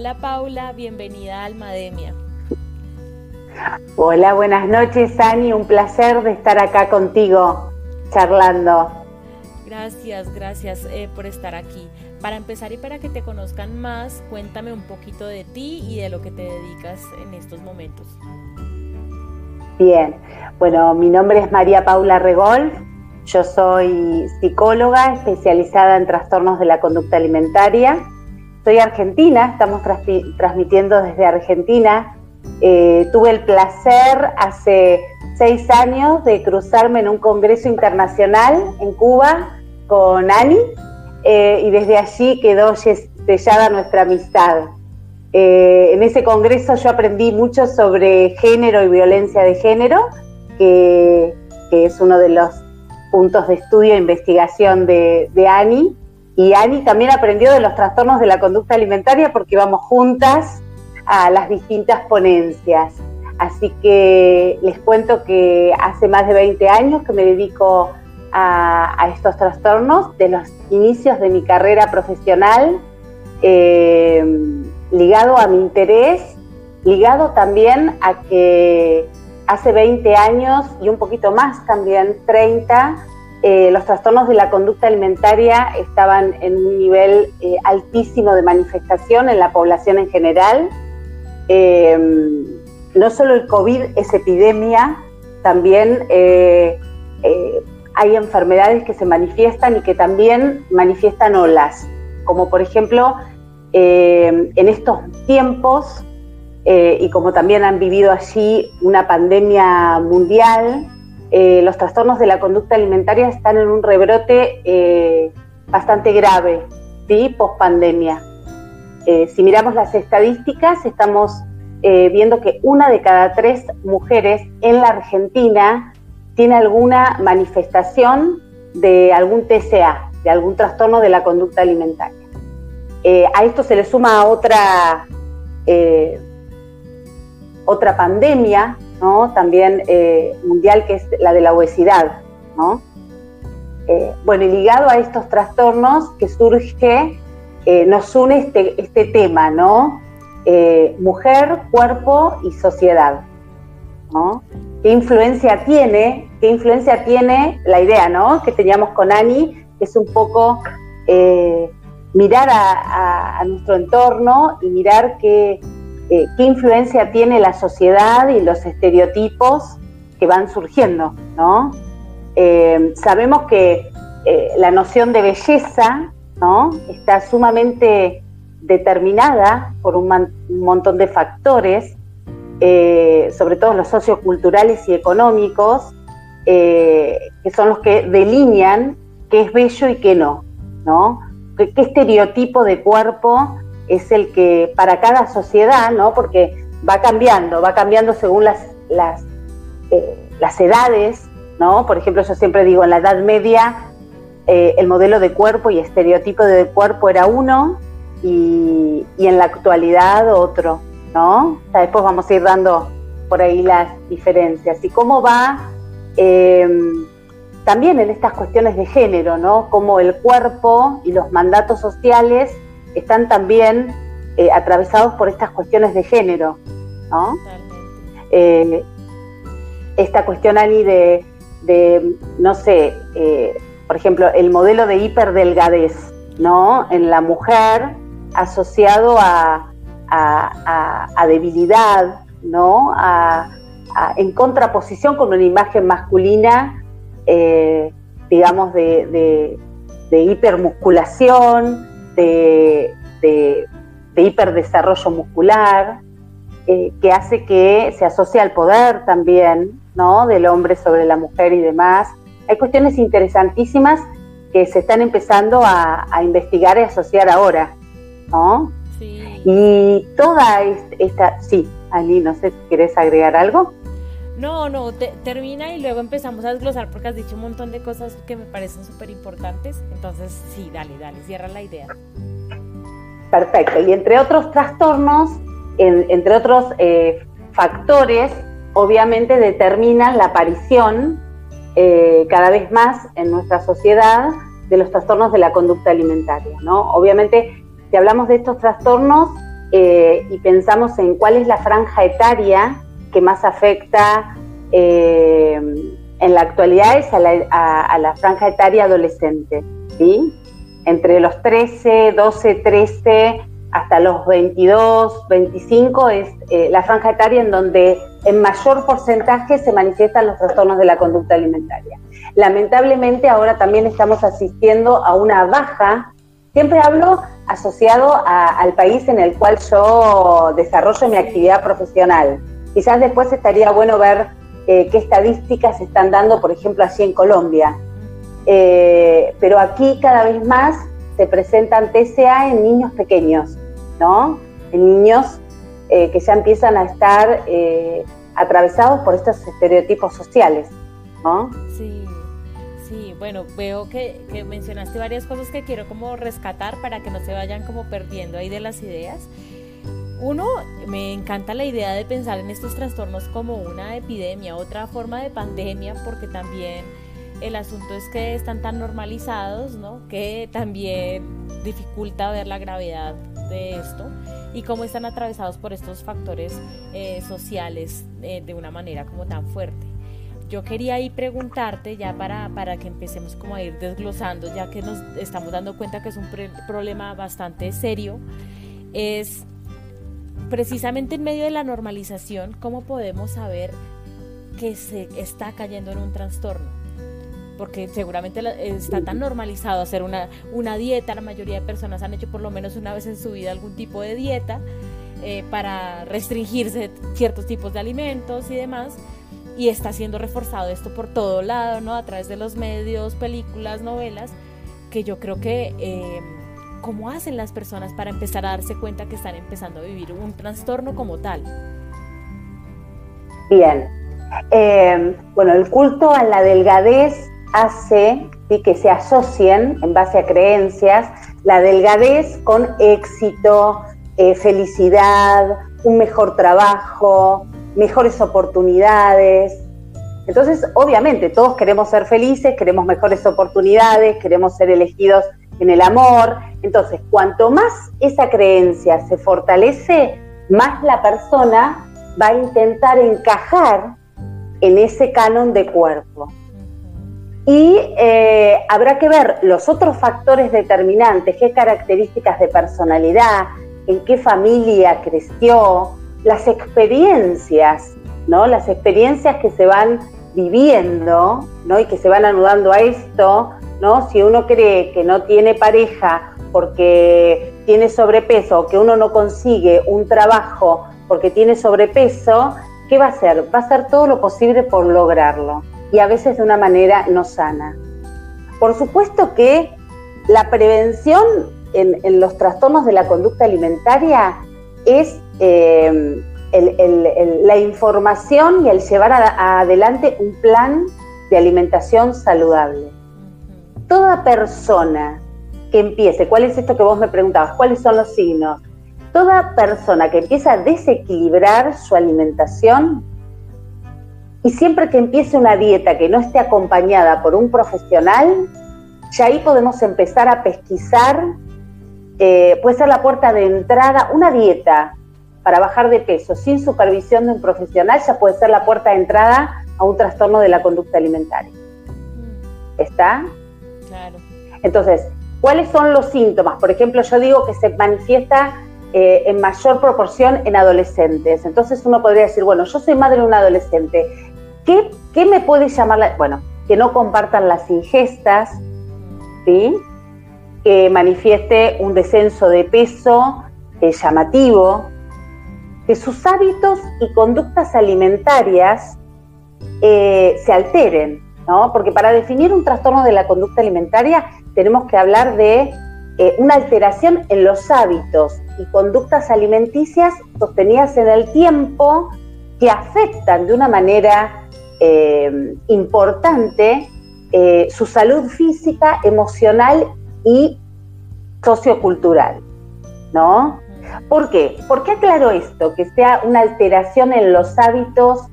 Hola Paula, bienvenida a Almademia. Hola, buenas noches Ani, un placer de estar acá contigo charlando. Gracias, gracias eh, por estar aquí. Para empezar y para que te conozcan más, cuéntame un poquito de ti y de lo que te dedicas en estos momentos. Bien, bueno, mi nombre es María Paula Regol, yo soy psicóloga especializada en trastornos de la conducta alimentaria. Soy argentina, estamos transmitiendo desde Argentina. Eh, tuve el placer hace seis años de cruzarme en un congreso internacional en Cuba con Ani eh, y desde allí quedó sellada nuestra amistad. Eh, en ese congreso yo aprendí mucho sobre género y violencia de género, que, es uno de los puntos de estudio e investigación de, de Ani. Y Ani también aprendió de los trastornos de la conducta alimentaria porque íbamos juntas a las distintas ponencias. Así que les cuento que hace más de 20 años que me dedico a, estos trastornos de los inicios de mi carrera profesional, eh, ligado a mi interés, ligado también a que hace 20 años y un poquito más también, 30, eh, los trastornos de la conducta alimentaria estaban en un nivel eh, altísimo de manifestación en la población en general. no solo el COVID es epidemia, también hay enfermedades que se manifiestan y que también manifiestan olas, como por ejemplo eh, en estos tiempos, eh, y como también han vivido allí una pandemia mundial, eh, los trastornos de la conducta alimentaria están en un rebrote bastante grave, ¿sí? post pandemia. si miramos las estadísticas, estamos viendo que una de cada tres mujeres en la Argentina tiene alguna manifestación de algún TCA, de algún trastorno de la conducta alimentaria. Eh, a esto se le suma otra, eh, otra pandemia, ¿no? también eh, mundial, que es la de la obesidad. ¿no? bueno, y ligado a estos trastornos que surge, nos une este, este tema, ¿no? mujer, cuerpo y sociedad. ¿no? ¿Qué influencia tiene qué influencia tiene la idea, ¿no? Que teníamos con Ani, es un poco eh, mirar a, nuestro entorno y mirar qué, eh, qué influencia tiene la sociedad y los estereotipos que van surgiendo, ¿no? Eh, sabemos que la noción de belleza, ¿no? Está sumamente determinada por un, montón de factores, sobre todo los socioculturales y económicos, eh, que son los que delinean qué es bello y qué no, ¿no? ¿Qué, estereotipo de cuerpo es el que para cada sociedad, ¿no? Porque va cambiando, va cambiando según las, las, eh, las edades, ¿no? Por ejemplo, yo siempre digo, en la Edad Media eh, el modelo de cuerpo y estereotipo de cuerpo era uno y, y en la actualidad otro, ¿no? O sea, después vamos a ir dando por ahí las diferencias. ¿Y cómo va Em, también en estas cuestiones de género, ¿no? Como el cuerpo y los mandatos sociales están también eh, atravesados por estas cuestiones de género, ¿no? Eh, esta cuestión, Ani, de, no sé, eh, por ejemplo, el modelo de hiperdelgadez, ¿no? En la mujer asociado a, a debilidad, ¿no? En contraposición con una imagen masculina, digamos, de, hipermusculación, de, hiperdesarrollo muscular, eh, que hace que se asocie al poder también, ¿no? Del hombre sobre la mujer y demás. Hay cuestiones interesantísimas que se están empezando a, investigar y asociar ahora, ¿no? Y toda esta, sí, Ali, no sé si quieres agregar algo. No, no, termina y luego empezamos a desglosar porque has dicho un montón de cosas que me parecen súper importantes. Entonces, sí, dale, dale, cierra la idea. Perfecto. Y entre otros trastornos, entre otros eh, factores, obviamente determinan la aparición eh, cada vez más en nuestra sociedad de los trastornos de la conducta alimentaria. ¿no? Obviamente, si hablamos de estos trastornos, eh, y pensamos en cuál es la franja etaria que más afecta eh, en la actualidad es a la, franja etaria adolescente, ¿sí? Entre los 13, 12, 13 hasta los 22, 25 es eh, la franja etaria en donde en mayor porcentaje se manifiestan los trastornos de la conducta alimentaria. Lamentablemente ahora también estamos asistiendo a una baja, siempre hablo asociado al país en el cual yo desarrollo mi actividad profesional. Quizás después estaría bueno ver eh, qué estadísticas se están dando, por ejemplo, allí en Colombia. Eh, pero aquí cada vez más se presentan TCA en niños pequeños, ¿no? En niños eh, que ya empiezan a estar atravesados por estos estereotipos sociales, ¿no? Sí, sí, bueno, veo que, que, mencionaste varias cosas que quiero como rescatar para que no se vayan como perdiendo ahí de las ideas. Uno, me encanta la idea de pensar en estos trastornos como una epidemia, otra forma de pandemia, porque también el asunto es que están tan normalizados, ¿no? Que también dificulta ver la gravedad de esto y cómo están atravesados por estos factores eh, sociales eh, de una manera como tan fuerte. Yo quería ahí preguntarte ya para, para que empecemos como a ir desglosando, ya que nos estamos dando cuenta que es un problema bastante serio, es precisamente en medio de la normalización, ¿cómo podemos saber que se está cayendo en un trastorno? Porque seguramente está tan normalizado hacer una, una dieta, la mayoría de personas han hecho por lo menos una vez en su vida algún tipo de dieta eh, para restringirse ciertos tipos de alimentos y demás, y está siendo reforzado esto por todo lado, ¿no? A través de los medios, películas, novelas, que yo creo que... Eh, ¿Cómo hacen las personas para empezar a darse cuenta que están empezando a vivir un trastorno como tal? Bien. Eh, bueno, el culto a la delgadez hace que se asocien, en base a creencias, la delgadez con éxito, eh, felicidad, un mejor trabajo, mejores oportunidades. Entonces, obviamente, todos queremos ser felices, queremos mejores oportunidades, queremos ser elegidos en el amor. Entonces, cuanto más esa creencia se fortalece, más la persona va a intentar encajar en ese canon de cuerpo. Y eh, habrá que ver los otros factores determinantes, qué características de personalidad, en qué familia creció, las experiencias, ¿no? Las experiencias que se van viviendo, ¿no? Y que se van anudando a esto, ¿no? Si uno cree que no tiene pareja porque tiene sobrepeso que uno no consigue un trabajo porque tiene sobrepeso, ¿qué va a hacer? Va a hacer todo lo posible por lograrlo y a veces de una manera no sana. Por supuesto que la prevención en, los trastornos de la conducta alimentaria es eh, la información y el llevar adelante un plan de alimentación saludable toda persona que empiece, ¿cuál es esto que vos me preguntabas? ¿Cuáles son los signos? Toda persona que empieza a desequilibrar su alimentación y siempre que empiece una dieta que no esté acompañada por un profesional, ya ahí podemos empezar a pesquisar, eh, puede ser la puerta de entrada, una dieta para bajar de peso sin supervisión de un profesional ya puede ser la puerta de entrada a un trastorno de la conducta alimentaria. ¿Está? Entonces, ¿cuáles son los síntomas? Por ejemplo, yo digo que se manifiesta eh, en mayor proporción en adolescentes. Entonces uno podría decir, bueno, yo soy madre de un adolescente. ¿Qué, me puede llamar? La... Bueno, que no compartan las ingestas, ¿sí? que manifieste un descenso de peso eh, llamativo, que sus hábitos y conductas alimentarias eh, se alteren. Porque para definir un trastorno de la conducta alimentaria tenemos que hablar de eh, una alteración en los hábitos y conductas alimenticias sostenidas en el tiempo que afectan de una manera eh, importante eh, su salud física, emocional y sociocultural, ¿no? ¿Por qué? ¿Por qué aclaro esto? Que sea una alteración en los hábitos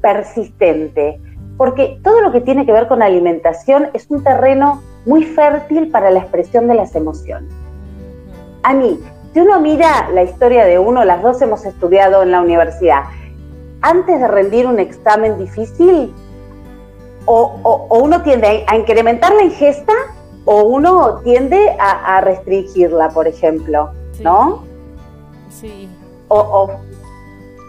persistente porque todo lo que tiene que ver con alimentación es un terreno muy fértil para la expresión de las emociones. A mí, si uno mira la historia de uno, las dos hemos estudiado en la universidad, antes de rendir un examen difícil, o, uno tiende a incrementar la ingesta o uno tiende a, restringirla, por ejemplo, ¿no? Sí. O,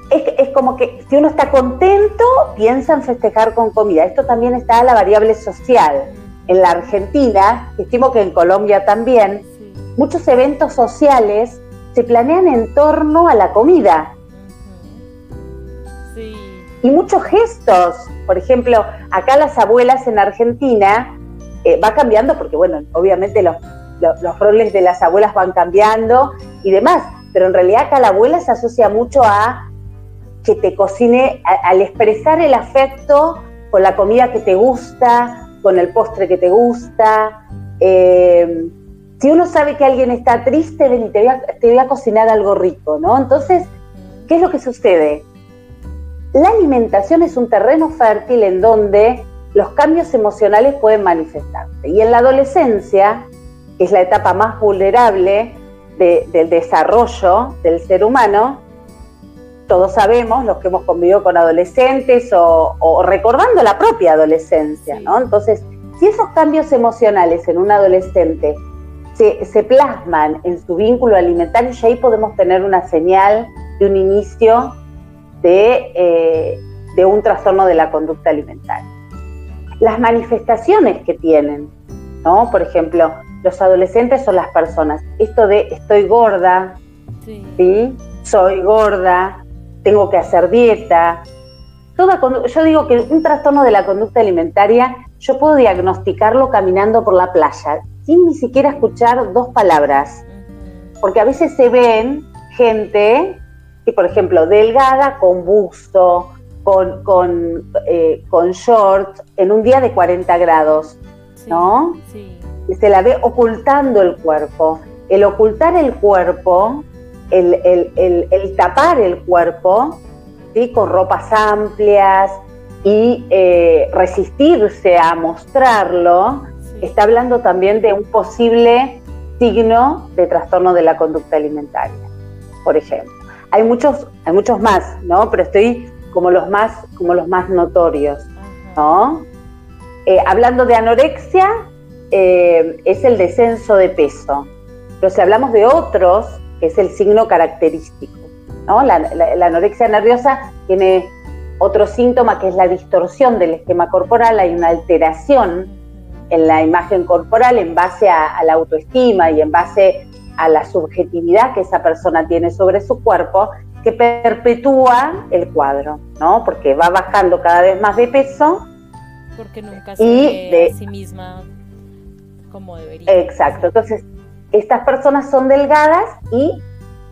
es, como que si uno está contento, piensa en festejar con comida. Esto también está la variable social. En la Argentina, estimo que en Colombia también, muchos eventos sociales se planean en torno a la comida. Y muchos gestos, por ejemplo, acá las abuelas en Argentina, eh, va cambiando porque, bueno, obviamente los, roles de las abuelas van cambiando y demás, pero en realidad acá la abuela se asocia mucho a que te cocine, al expresar el afecto con la comida que te gusta, con el postre que te gusta. Eh, si uno sabe que alguien está triste, y te voy, a, cocinar algo rico, ¿no? Entonces, ¿qué es lo que sucede? La alimentación es un terreno fértil en donde los cambios emocionales pueden manifestarse. Y en la adolescencia, que es la etapa más vulnerable del desarrollo del ser humano, todos sabemos, los que hemos convivido con adolescentes o, o recordando la propia adolescencia, ¿no? Entonces, si esos cambios emocionales en un adolescente se, plasman en su vínculo alimentario y ahí podemos tener una señal de un inicio de, eh, de un trastorno de la conducta alimentaria. Las manifestaciones que tienen, ¿no? Por ejemplo, los adolescentes son las personas. Esto de estoy gorda, sí. soy gorda, tengo que hacer dieta. Toda, yo digo que un trastorno de la conducta alimentaria yo puedo diagnosticarlo caminando por la playa sin ni siquiera escuchar dos palabras. Porque a veces se ven gente que, por ejemplo, delgada con busto, con, con, eh, con en un día de 40 grados, ¿no? Sí. Y se la ve ocultando el cuerpo. El ocultar el cuerpo, el, el, tapar el cuerpo, ¿sí? con ropas amplias y eh, resistirse a mostrarlo, está hablando también de un posible signo de trastorno de la conducta alimentaria, por ejemplo. Hay muchos, hay muchos más, ¿no? Pero estoy como los más, como los más notorios, ¿no? Eh, hablando de anorexia, eh, es el descenso de peso. Pero si hablamos de otros, que es el signo característico, ¿no? La, la anorexia nerviosa tiene otro síntoma que es la distorsión del esquema corporal, hay una alteración en la imagen corporal en base a, la autoestima y en base a la subjetividad que esa persona tiene sobre su cuerpo, que perpetúa el cuadro, ¿no? Porque va bajando cada vez más de peso. Porque nunca se ve de, a sí misma como debería. Exacto. Entonces, estas personas son delgadas y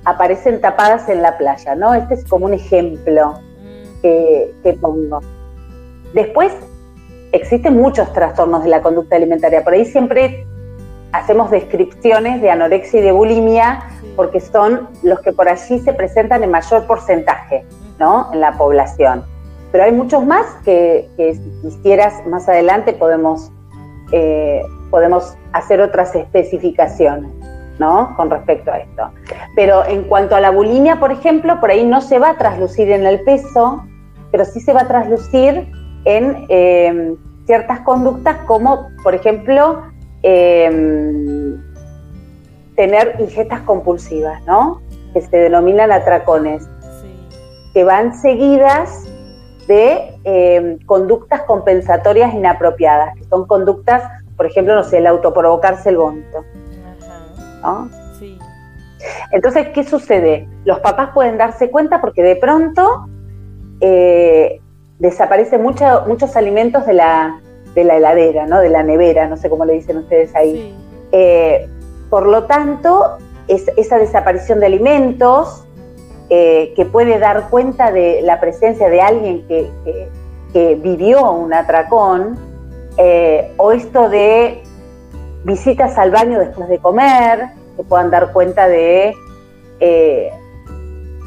aparecen tapadas en la playa, ¿no? Este es como un ejemplo mm. que, que pongo. Después, existen muchos trastornos de la conducta alimentaria. Por ahí siempre hacemos descripciones de anorexia y de bulimia porque son los que por allí se presentan en mayor porcentaje ¿no? en la población. Pero hay muchos más que, si quisieras más adelante podemos, eh, podemos hacer otras especificaciones ¿no? con respecto a esto. Pero en cuanto a la bulimia, por ejemplo, por ahí no se va a traslucir en el peso, pero sí se va a traslucir en em, ciertas conductas como, por ejemplo, em, tener ingestas compulsivas, ¿no? Que se denominan atracones, que van seguidas de em, conductas compensatorias inapropiadas, que son conductas, por ejemplo, no sé, el autoprovocarse el vómito. ¿no? Sí. Entonces, ¿qué sucede? Los papás pueden darse cuenta porque de pronto eh, desaparecen muchos alimentos de la, de la heladera, ¿no? de la nevera, no sé cómo le dicen ustedes ahí. Eh, por lo tanto, es, esa desaparición de alimentos eh, que puede dar cuenta de la presencia de alguien que, vivió un atracón, eh, o esto de visitas al baño después de comer, que puedan dar cuenta de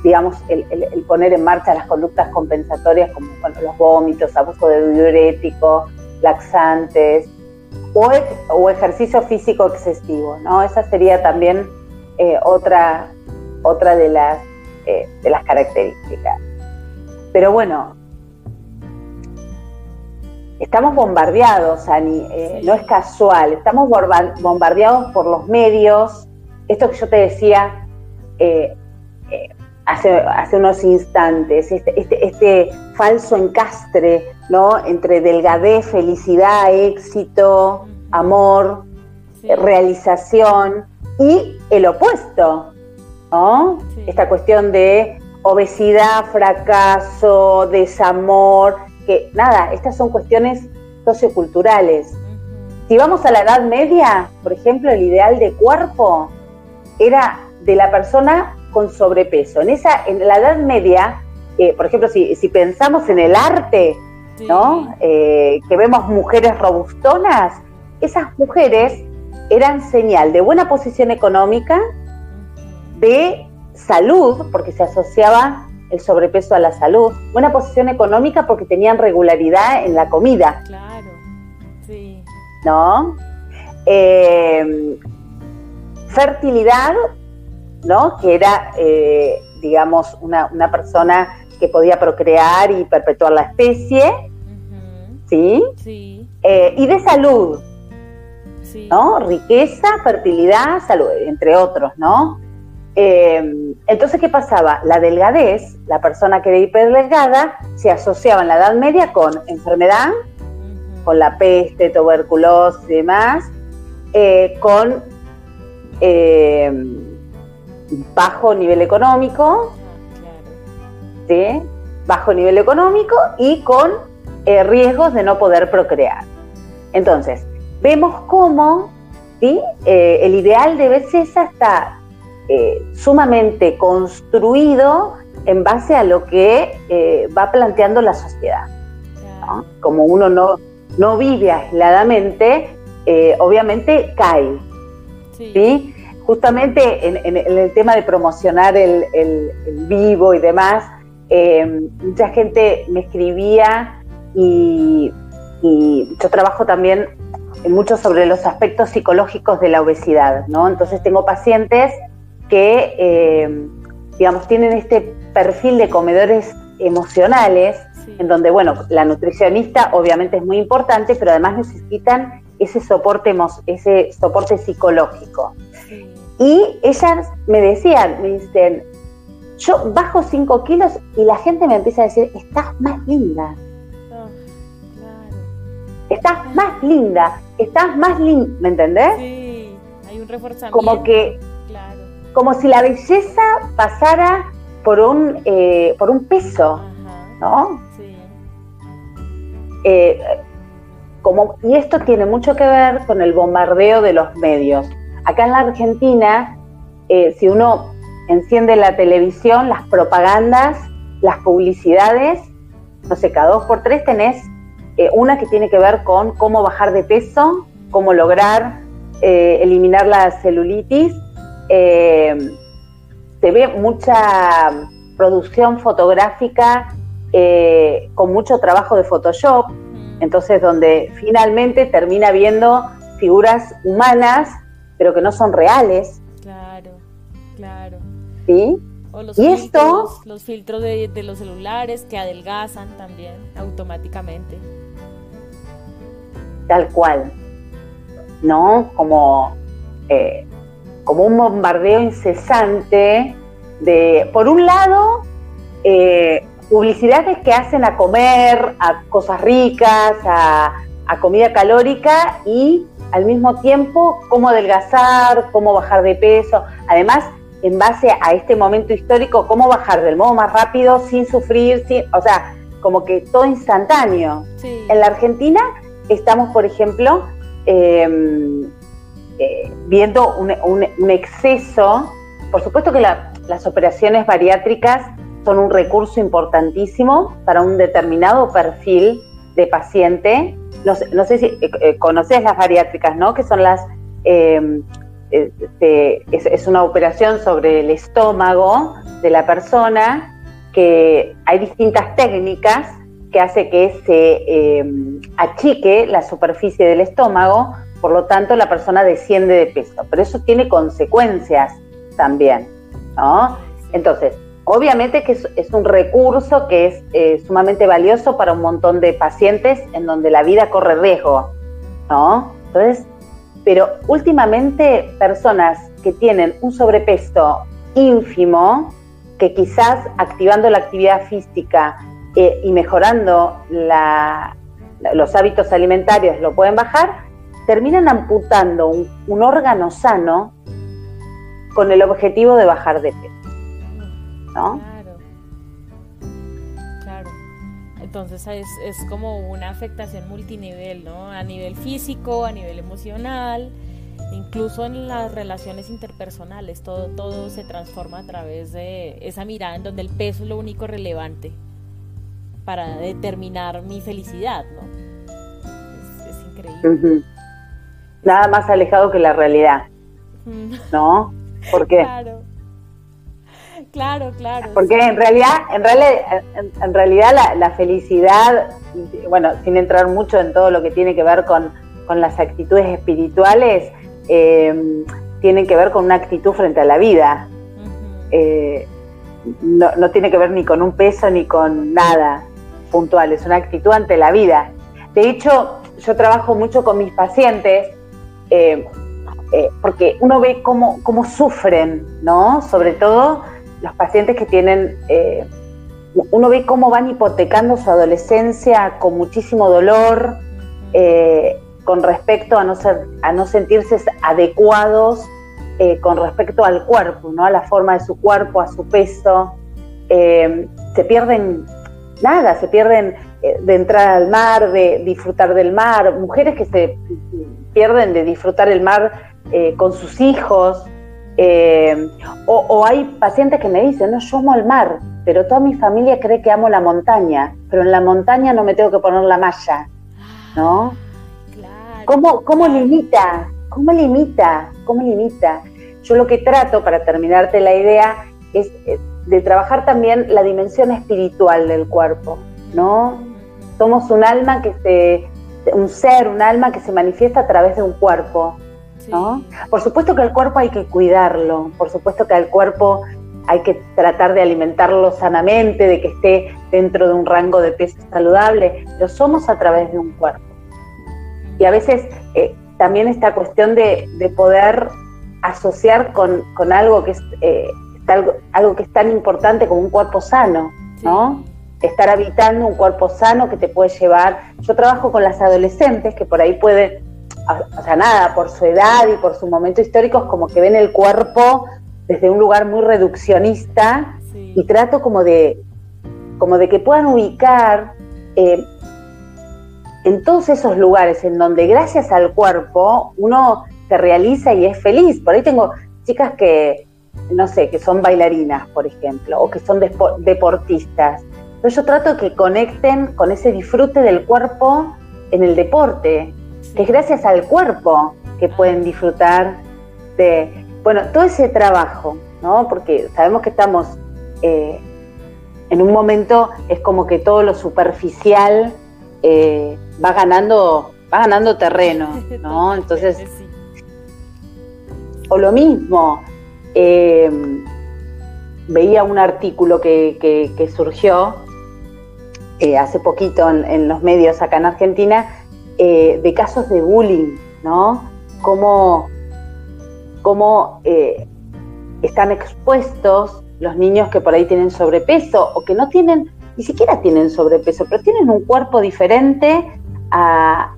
digamos, el, poner en marcha las conductas compensatorias como los vómitos, abuso de diuréticos, laxantes o, ejercicio físico excesivo, ¿no? Esa sería también eh, otra, otra de las, eh, de las características. Pero bueno, estamos bombardeados, Ani, eh, no es casual, estamos bombardeados por los medios, esto que yo te decía eh, eh, hace, hace, unos instantes, este, este, este, falso encastre, ¿no? Entre delgadez, felicidad, éxito, amor, realización y el opuesto, ¿no? Esta cuestión de obesidad, fracaso, desamor, que nada, estas son cuestiones socioculturales. Si vamos a la Edad Media, por ejemplo, el ideal de cuerpo era de la persona con sobrepeso. En esa, en la Edad Media, eh, por ejemplo, si, pensamos en el arte, ¿no? Eh, que vemos mujeres robustonas, esas mujeres eran señal de buena posición económica, de salud, porque se asociaba el sobrepeso a la salud, buena posición económica porque tenían regularidad en la comida. Claro, sí. ¿No? Eh, fertilidad, ¿no? Que era, eh, digamos, una, persona que podía procrear y perpetuar la especie, ¿sí? Sí. Eh, y de salud, sí. ¿no? Riqueza, fertilidad, salud, entre otros, ¿no? Eh, entonces, ¿qué pasaba? La delgadez, la persona que era hiperdelgada, se asociaba en la Edad Media con enfermedad, con la peste, tuberculosis y demás, eh, con eh, bajo nivel económico, bajo nivel económico y con riesgos de no poder procrear. Entonces, vemos cómo el ideal de belleza está eh, sumamente construido en base a lo que eh, va planteando la sociedad. Como uno no, no vive aisladamente, eh, obviamente cae. Sí. Justamente en, el tema de promocionar el, vivo y demás, mucha gente me escribía y, y yo trabajo también mucho sobre los aspectos psicológicos de la obesidad, ¿no? Entonces tengo pacientes que, eh, digamos, tienen este perfil de comedores emocionales, en donde, bueno, la nutricionista obviamente es muy importante, pero además necesitan ese soporte, ese soporte psicológico. Y ellas me decían, me dicen, yo bajo 5 kilos y la gente me empieza a decir, estás más linda. Ah, estás más linda, estás más linda, ¿me entendés? Sí, hay un reforzamiento. Como que como si la belleza pasara por un, eh, por un peso, ¿no? Sí. Eh, como, y esto tiene mucho que ver con el bombardeo de los medios. Acá en la Argentina, eh, si uno enciende la televisión, las propagandas, las publicidades, no sé, cada dos por tres tenés una que tiene que ver con cómo bajar de peso, cómo lograr eliminar la celulitis eh, se ve mucha producción fotográfica eh, con mucho trabajo de Photoshop, entonces donde finalmente termina viendo figuras humanas, pero que no son reales. Claro, claro. ¿Sí? O los y filtros, los filtros de, los celulares que adelgazan también automáticamente. Tal cual. ¿No? Como eh, como un bombardeo incesante de, por un lado, eh, publicidades que hacen a comer, a cosas ricas, a, comida calórica y al mismo tiempo cómo adelgazar, cómo bajar de peso. Además, en base a este momento histórico, cómo bajar del modo más rápido sin sufrir, sin, o sea, como que todo instantáneo. En la Argentina estamos, por ejemplo, eh, eh, viendo un, exceso. Por supuesto que las operaciones bariátricas son un recurso importantísimo para un determinado perfil de paciente. No, sé si eh, eh, conoces las bariátricas, ¿no? Que son las... Este, es, una operación sobre el estómago de la persona que hay distintas técnicas que hace que se achique la superficie del estómago por lo tanto la persona desciende de peso, pero eso tiene consecuencias también. ¿no? Entonces, obviamente que es, un recurso que es eh, sumamente valioso para un montón de pacientes en donde la vida corre riesgo, ¿no? Entonces, pero últimamente personas que tienen un sobrepeso ínfimo, que quizás activando la actividad física eh, y mejorando los hábitos alimentarios lo pueden bajar, terminan amputando un, órgano sano con el objetivo de bajar de peso. ¿No? Claro. Claro. Entonces es, es como una afectación multinivel, ¿no? A nivel físico, a nivel emocional, incluso en las relaciones interpersonales, todo, todo se transforma a través de esa mirada en donde el peso es lo único relevante para determinar mi felicidad, ¿no? Es, increíble. Nada más alejado que la realidad, ¿no? ¿Por qué? Claro. Claro, claro. Porque en realidad, en realidad, en, realidad la, la, felicidad, bueno, sin entrar mucho en todo lo que tiene que ver con, con las actitudes espirituales, eh, tienen que ver con una actitud frente a la vida. Eh, no, tiene que ver ni con un peso ni con nada puntual, es una actitud ante la vida. De hecho, yo trabajo mucho con mis pacientes eh, porque uno ve cómo, cómo, sufren, ¿no? Sobre todo los pacientes que tienen, uno ve cómo van hipotecando su adolescencia con muchísimo dolor, con respecto a no, ser, a no sentirse adecuados eh, con respecto al cuerpo, ¿no? a la forma de su cuerpo, a su peso. Eh, se pierden nada, se pierden eh, de entrar al mar, de disfrutar del mar, mujeres que se pierden de disfrutar el mar con sus hijos. O, o, hay pacientes que me dicen, no, yo amo el mar, pero toda mi familia cree que amo la montaña, pero en la montaña no me tengo que poner la malla, ¿no? ¿Cómo, ¿Cómo limita? ¿Cómo limita? ¿Cómo limita? Yo lo que trato, para terminarte la idea, es eh, de trabajar también la dimensión espiritual del cuerpo, ¿no? Somos un alma que se, un ser, un alma que se manifiesta a través de un cuerpo, ¿no? Por supuesto que el cuerpo hay que cuidarlo, por supuesto que al cuerpo hay que tratar de alimentarlo sanamente, de que esté dentro de un rango de peso saludable, pero somos a través de un cuerpo. Y a veces eh, también esta cuestión de, poder asociar con, algo que es eh, algo, que es tan importante como un cuerpo sano, ¿no? Estar habitando un cuerpo sano que te puede llevar. Yo trabajo con las adolescentes que por ahí pueden, o sea, nada, por su edad y por su momento histórico, es como que ven el cuerpo desde un lugar muy reduccionista y trato como de, como de que puedan ubicar eh, en todos esos lugares en donde gracias al cuerpo uno se realiza y es feliz. Por ahí tengo chicas que, no sé, que son bailarinas, por ejemplo, o que son deportistas. Entonces yo trato que conecten con ese disfrute del cuerpo en el deporte, que es gracias al cuerpo que pueden disfrutar de, bueno, todo ese trabajo, ¿no? Porque sabemos que estamos eh, en un momento, es como que todo lo superficial eh, va ganando, va ganando terreno, ¿no? Entonces, o lo mismo, eh, veía un artículo que, surgió eh, hace poquito en, los medios acá en Argentina de casos de bullying, ¿no? Cómo, cómo están expuestos los niños que por ahí tienen sobrepeso o que no tienen ni siquiera tienen sobrepeso, pero tienen un cuerpo diferente al,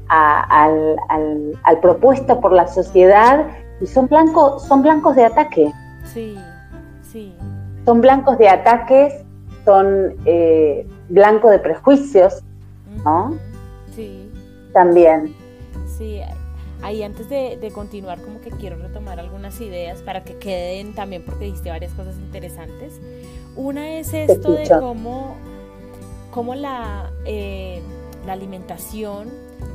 propuesto por la sociedad y son blancos, son blancos de ataque. Sí, sí. Son blancos de ataques, son eh, blancos de prejuicios, ¿no? Sí. También. Sí, ahí antes de, continuar como que quiero retomar algunas ideas para que queden también porque dijiste varias cosas interesantes. Una es esto de cómo cómo la, eh, la alimentación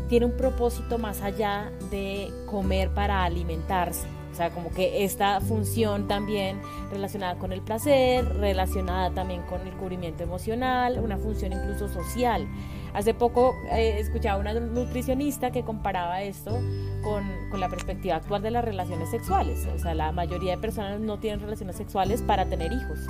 tiene un propósito más allá de comer para alimentarse, O sea, como que esta función también relacionada con el placer, relacionada también con el cubrimiento emocional, una función incluso social. Hace poco eh, escuchaba una nutricionista que comparaba esto con, con, la perspectiva actual de las relaciones sexuales. O sea, la mayoría de personas no tienen relaciones sexuales para tener hijos,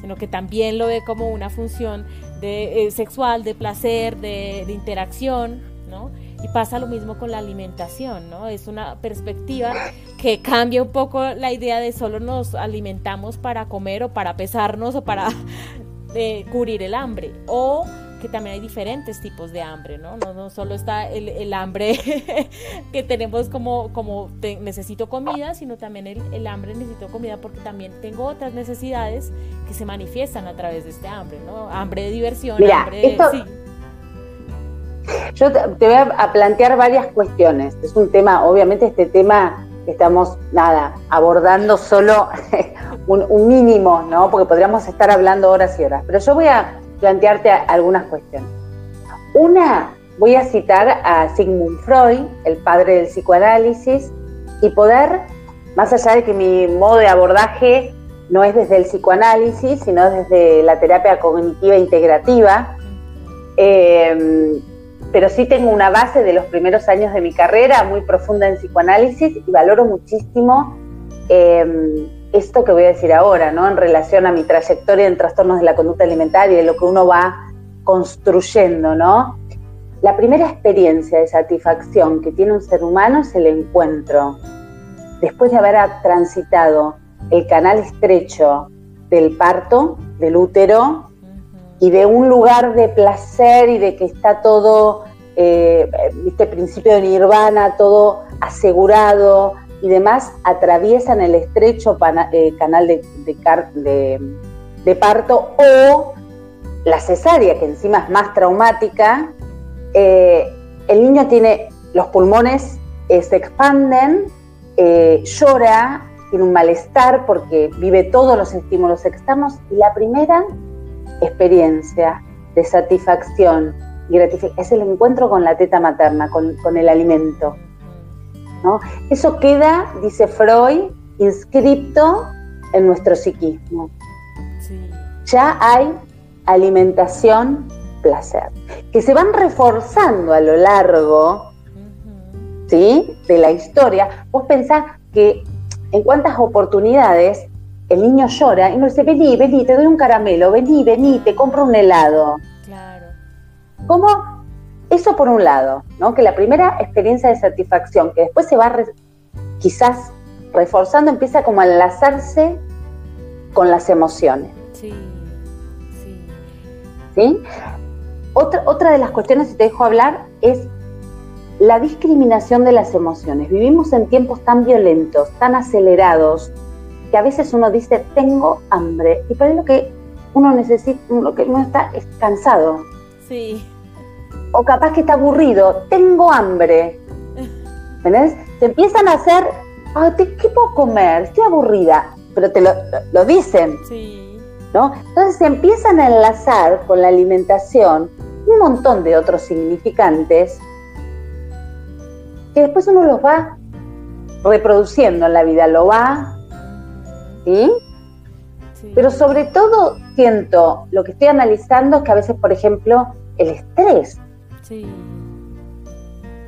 sino que también lo ve como una función de, eh, sexual, de placer, de, de interacción, ¿no? Y pasa lo mismo con la alimentación, ¿no? Es una perspectiva que cambia un poco la idea de solo nos alimentamos para comer o para pesarnos o para eh, cubrir el hambre. O que también hay diferentes tipos de hambre, ¿no? No, no solo está el, el hambre que tenemos como, como necesito comida, sino también el, el, hambre necesito comida porque también tengo otras necesidades que se manifiestan a través de este hambre, ¿no? Hambre de diversión, hambre de... sí. Yo te, voy a plantear varias cuestiones. Es un tema, obviamente este tema estamos, nada, abordando solo un, un, mínimo, ¿no? Porque podríamos estar hablando horas y horas. Pero yo voy a plantearte algunas cuestiones. Una, voy a citar a Sigmund Freud, el padre del psicoanálisis, y poder, más allá de que mi modo de abordaje no es desde el psicoanálisis, sino desde la terapia cognitiva integrativa, eh, pero sí tengo una base de los primeros años de mi carrera muy profunda en psicoanálisis y valoro muchísimo eh, esto que voy a decir ahora, ¿no? En relación a mi trayectoria en trastornos de la conducta alimentaria y lo que uno va construyendo, ¿no? La primera experiencia de satisfacción que tiene un ser humano es el encuentro. Después de haber transitado el canal estrecho del parto, del útero, y de un lugar de placer y de que está todo, eh, este principio de nirvana, todo asegurado, y demás atraviesan el estrecho eh, canal de, parto o la cesárea, que encima es más traumática, eh, el niño tiene los pulmones, eh, se expanden, llora, tiene un malestar porque vive todos los estímulos externos y la primera experiencia de satisfacción y gratificación es el encuentro con la teta materna, con, con el alimento. ¿no? Eso queda, dice Freud, inscripto en nuestro psiquismo. Sí. Ya hay alimentación, placer, que se van reforzando a lo largo. ¿sí? de la historia. Vos pensás que en cuántas oportunidades el niño llora y no dice, vení, vení, te doy un caramelo, vení, vení, te compro un helado. Claro. ¿Cómo eso por un lado, ¿no? que la primera experiencia de satisfacción, que después se va re, quizás reforzando, empieza como a enlazarse con las emociones. Sí, sí. ¿Sí? Otra, otra de las cuestiones, si te dejo hablar, es la discriminación de las emociones. Vivimos en tiempos tan violentos, tan acelerados, que a veces uno dice, tengo hambre, y por ahí lo que uno necesita, lo que uno está es cansado. Sí o capaz que está aburrido, tengo hambre. ¿Entendés? Te empiezan a hacer, ¿qué puedo comer? Estoy aburrida, pero te lo, lo dicen. Sí. ¿no? Entonces se empiezan a enlazar con la alimentación un montón de otros significantes que después uno los va reproduciendo en la vida, lo va, ¿sí? sí. Pero sobre todo siento, lo que estoy analizando es que a veces, por ejemplo, el estrés Sí.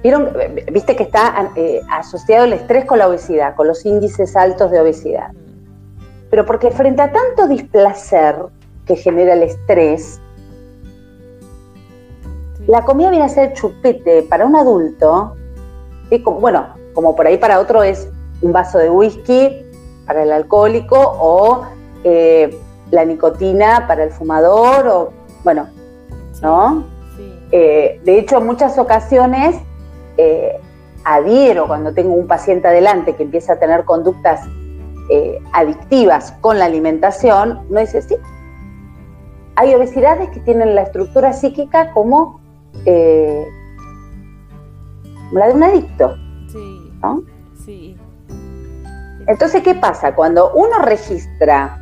¿Vieron? Viste que está eh, asociado el estrés con la obesidad, con los índices altos de obesidad. Pero porque frente a tanto displacer que genera el estrés, sí. la comida viene a ser chupete para un adulto, y como, bueno, como por ahí para otro es un vaso de whisky para el alcohólico o eh, la nicotina para el fumador, o bueno, ¿no? Eh, de hecho, en muchas ocasiones eh, adhiero cuando tengo un paciente adelante que empieza a tener conductas eh, adictivas con la alimentación, no dice, sí, hay obesidades que tienen la estructura psíquica como la de un adicto. Sí, ¿no? Sí. Entonces, ¿qué pasa? Cuando uno registra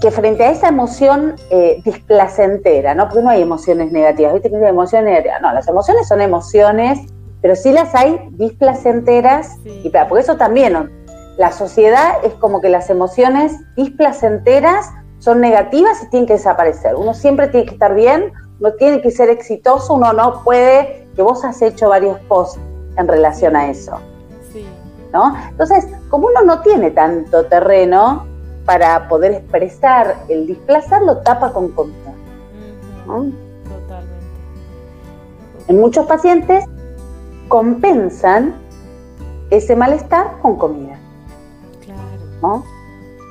que frente a esa emoción eh, displacentera, ¿no? Porque no hay emociones negativas, ¿viste que hay emociones negativas? No, las emociones son emociones, pero sí las hay displacenteras, y por eso también la sociedad es como que las emociones displacenteras son negativas y tienen que desaparecer. Uno siempre tiene que estar bien, uno tiene que ser exitoso, uno no puede, que vos has hecho varios posts en relación a eso. ¿no? Entonces, como uno no tiene tanto terreno para poder expresar el displacer, lo tapa con comida. Totalmente. En muchos pacientes compensan ese malestar con comida. Claro.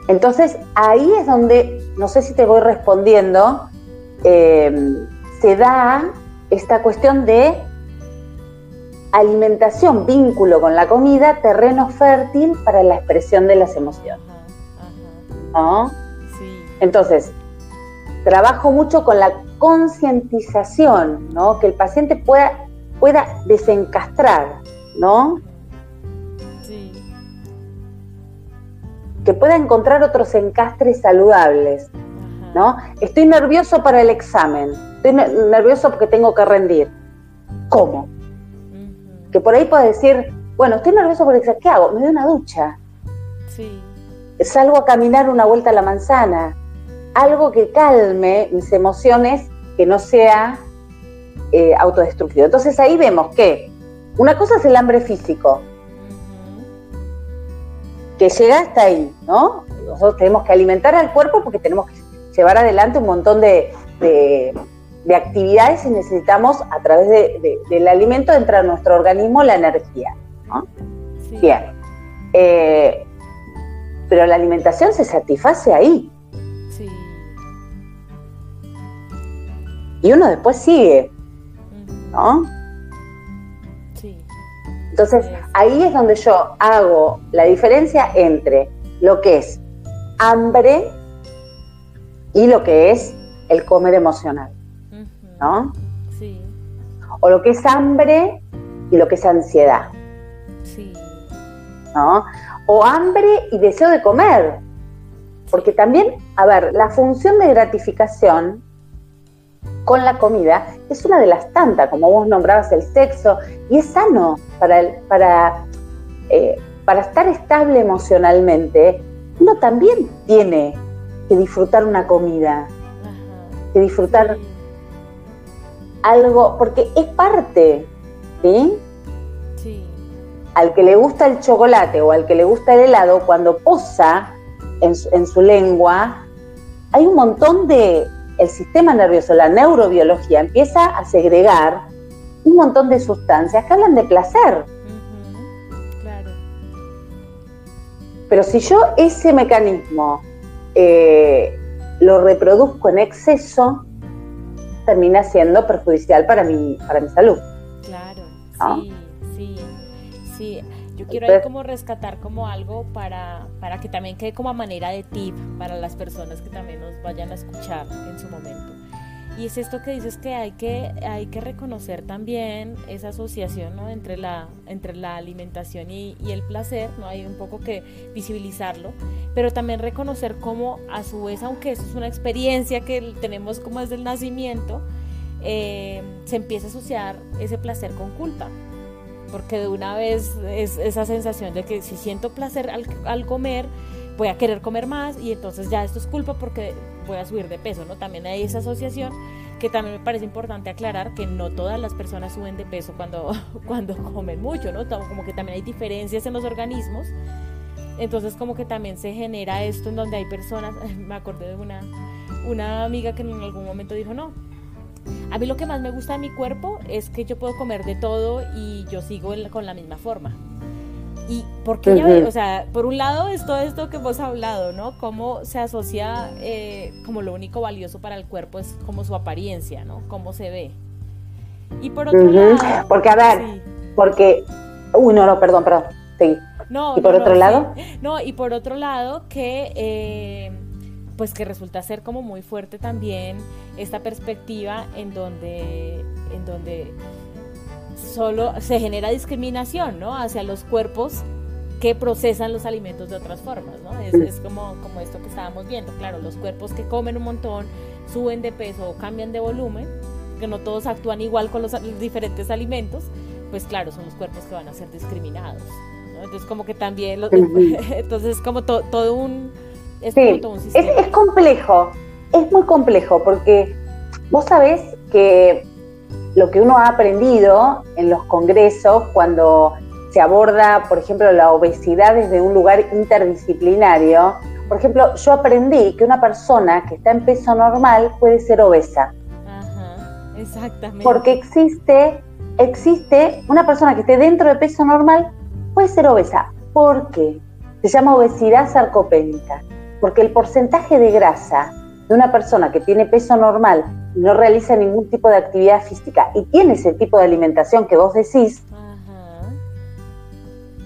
Entonces, ahí es donde, no sé si te voy respondiendo, eh, se da esta cuestión de alimentación, vínculo con la comida, terreno fértil para la expresión de las emociones. ¿No? Sí. Entonces, trabajo mucho con la concientización, ¿no? Que el paciente pueda, pueda desencastrar, ¿no? Sí. Que pueda encontrar otros encastres saludables, ¿no? Estoy nervioso para el examen, estoy nervioso porque tengo que rendir. ¿Cómo? Que por ahí puede decir, bueno, estoy nervioso porque ¿qué hago? Me doy una ducha. Sí. Salgo a caminar una vuelta a la manzana. Algo que calme mis emociones, que no sea eh, autodestructivo. Entonces ahí vemos que una cosa es el hambre físico, que llega hasta ahí, ¿no? Nosotros tenemos que alimentar al cuerpo porque tenemos que llevar adelante un montón de de actividades y necesitamos a través del alimento entrar a nuestro organismo la energía. Bien. Eh, pero la alimentación se satisface ahí. Sí. Y uno después sigue. ¿No? Sí. Entonces, ahí es donde yo hago la diferencia entre lo que es hambre y lo que es el comer emocional. ¿No? Sí. O lo que es hambre y lo que es ansiedad. Sí. ¿No? O hambre y deseo de comer. Porque también, a ver, la función de gratificación con la comida es una de las tantas, como vos nombrabas el sexo, y es sano para, para, eh, para estar estable emocionalmente. Uno también tiene que disfrutar una comida, que disfrutar algo, porque es parte, ¿sí? Sí. Al que le gusta el chocolate o al que le gusta el helado, cuando posa en su, lengua, hay un montón de, el sistema nervioso, la neurobiología, empieza a segregar un montón de sustancias que hablan de placer. Claro. Pero si yo ese mecanismo eh, lo reproduzco en exceso, termina siendo perjudicial para mi, para mi salud. Claro, sí, sí, sí. Yo quiero ahí como rescatar como algo para, para que también quede como a manera de tip para las personas que también nos vayan a escuchar en su momento. Y es esto que dices que hay que, hay que reconocer también esa asociación ¿no? entre, la, entre la alimentación y, el placer, ¿no? hay un poco que visibilizarlo, pero también reconocer cómo a su vez, aunque eso es una experiencia que tenemos como desde el nacimiento, eh, se empieza a asociar ese placer con culpa. Porque de una vez es esa sensación de que si siento placer al, al comer, voy a querer comer más y entonces ya esto es culpa porque voy a subir de peso, ¿no? También hay esa asociación que también me parece importante aclarar que no todas las personas suben de peso cuando, cuando comen mucho, ¿no? Como que también hay diferencias en los organismos. Entonces como que también se genera esto en donde hay personas, me acordé de una, una amiga que en algún momento dijo, no, a mí lo que más me gusta de mi cuerpo es que yo puedo comer de todo y yo sigo con la misma forma. Y porque qué o sea, por un lado es todo esto que hemos hablado, ¿no? Cómo se asocia eh, como lo único valioso para el cuerpo es como su apariencia, ¿no? Cómo se ve. Y por otro lado... Porque, a ver, porque... Uy, no, no, perdón, perdón. Sí. No, ¿Y por otro lado? No, y por otro lado que... Eh, pues que resulta ser como muy fuerte también esta perspectiva en donde, en donde solo se genera discriminación, ¿no? Hacia los cuerpos que procesan los alimentos de otras formas, ¿no? Es, como, como esto que estábamos viendo, claro, los cuerpos que comen un montón, suben de peso o cambian de volumen, que no todos actúan igual con los diferentes alimentos, pues claro, son los cuerpos que van a ser discriminados. Entonces como que también, entonces como todo un... Es, sí, es, complejo, es muy complejo porque vos sabés que lo que uno ha aprendido en los congresos cuando se aborda, por ejemplo, la obesidad desde un lugar interdisciplinario, por ejemplo, yo aprendí que una persona que está en peso normal puede ser obesa. Ajá, exactamente. Porque existe, existe una persona que esté dentro de peso normal puede ser obesa. ¿Por qué? Se llama obesidad sarcopénica. Porque el porcentaje de grasa de una persona que tiene peso normal no realiza ningún tipo de actividad física y tiene ese tipo de alimentación que vos decís,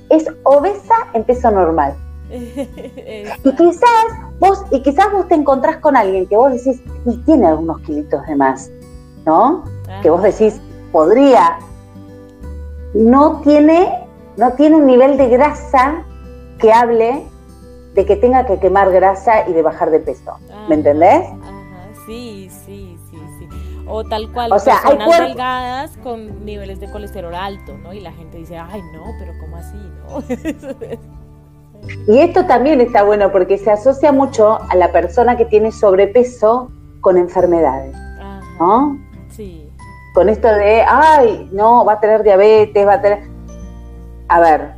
es obesa en peso normal. y quizás vos, y quizás vos te encontrás con alguien que vos decís, y tiene algunos kilitos de más, ¿no? Que vos decís, podría, no tiene no tiene un nivel de grasa que hable de que tenga que quemar grasa y de bajar de peso. ¿Me entendés? Ajá, sí. O tal cual, o sea, personas delgadas con niveles de colesterol alto, ¿no? Y la gente dice, ay, no, pero ¿cómo así, no? y esto también está bueno porque se asocia mucho a la persona que tiene sobrepeso con enfermedades, ¿no? Sí. Con esto de, ay, no, va a tener diabetes, va a tener a ver,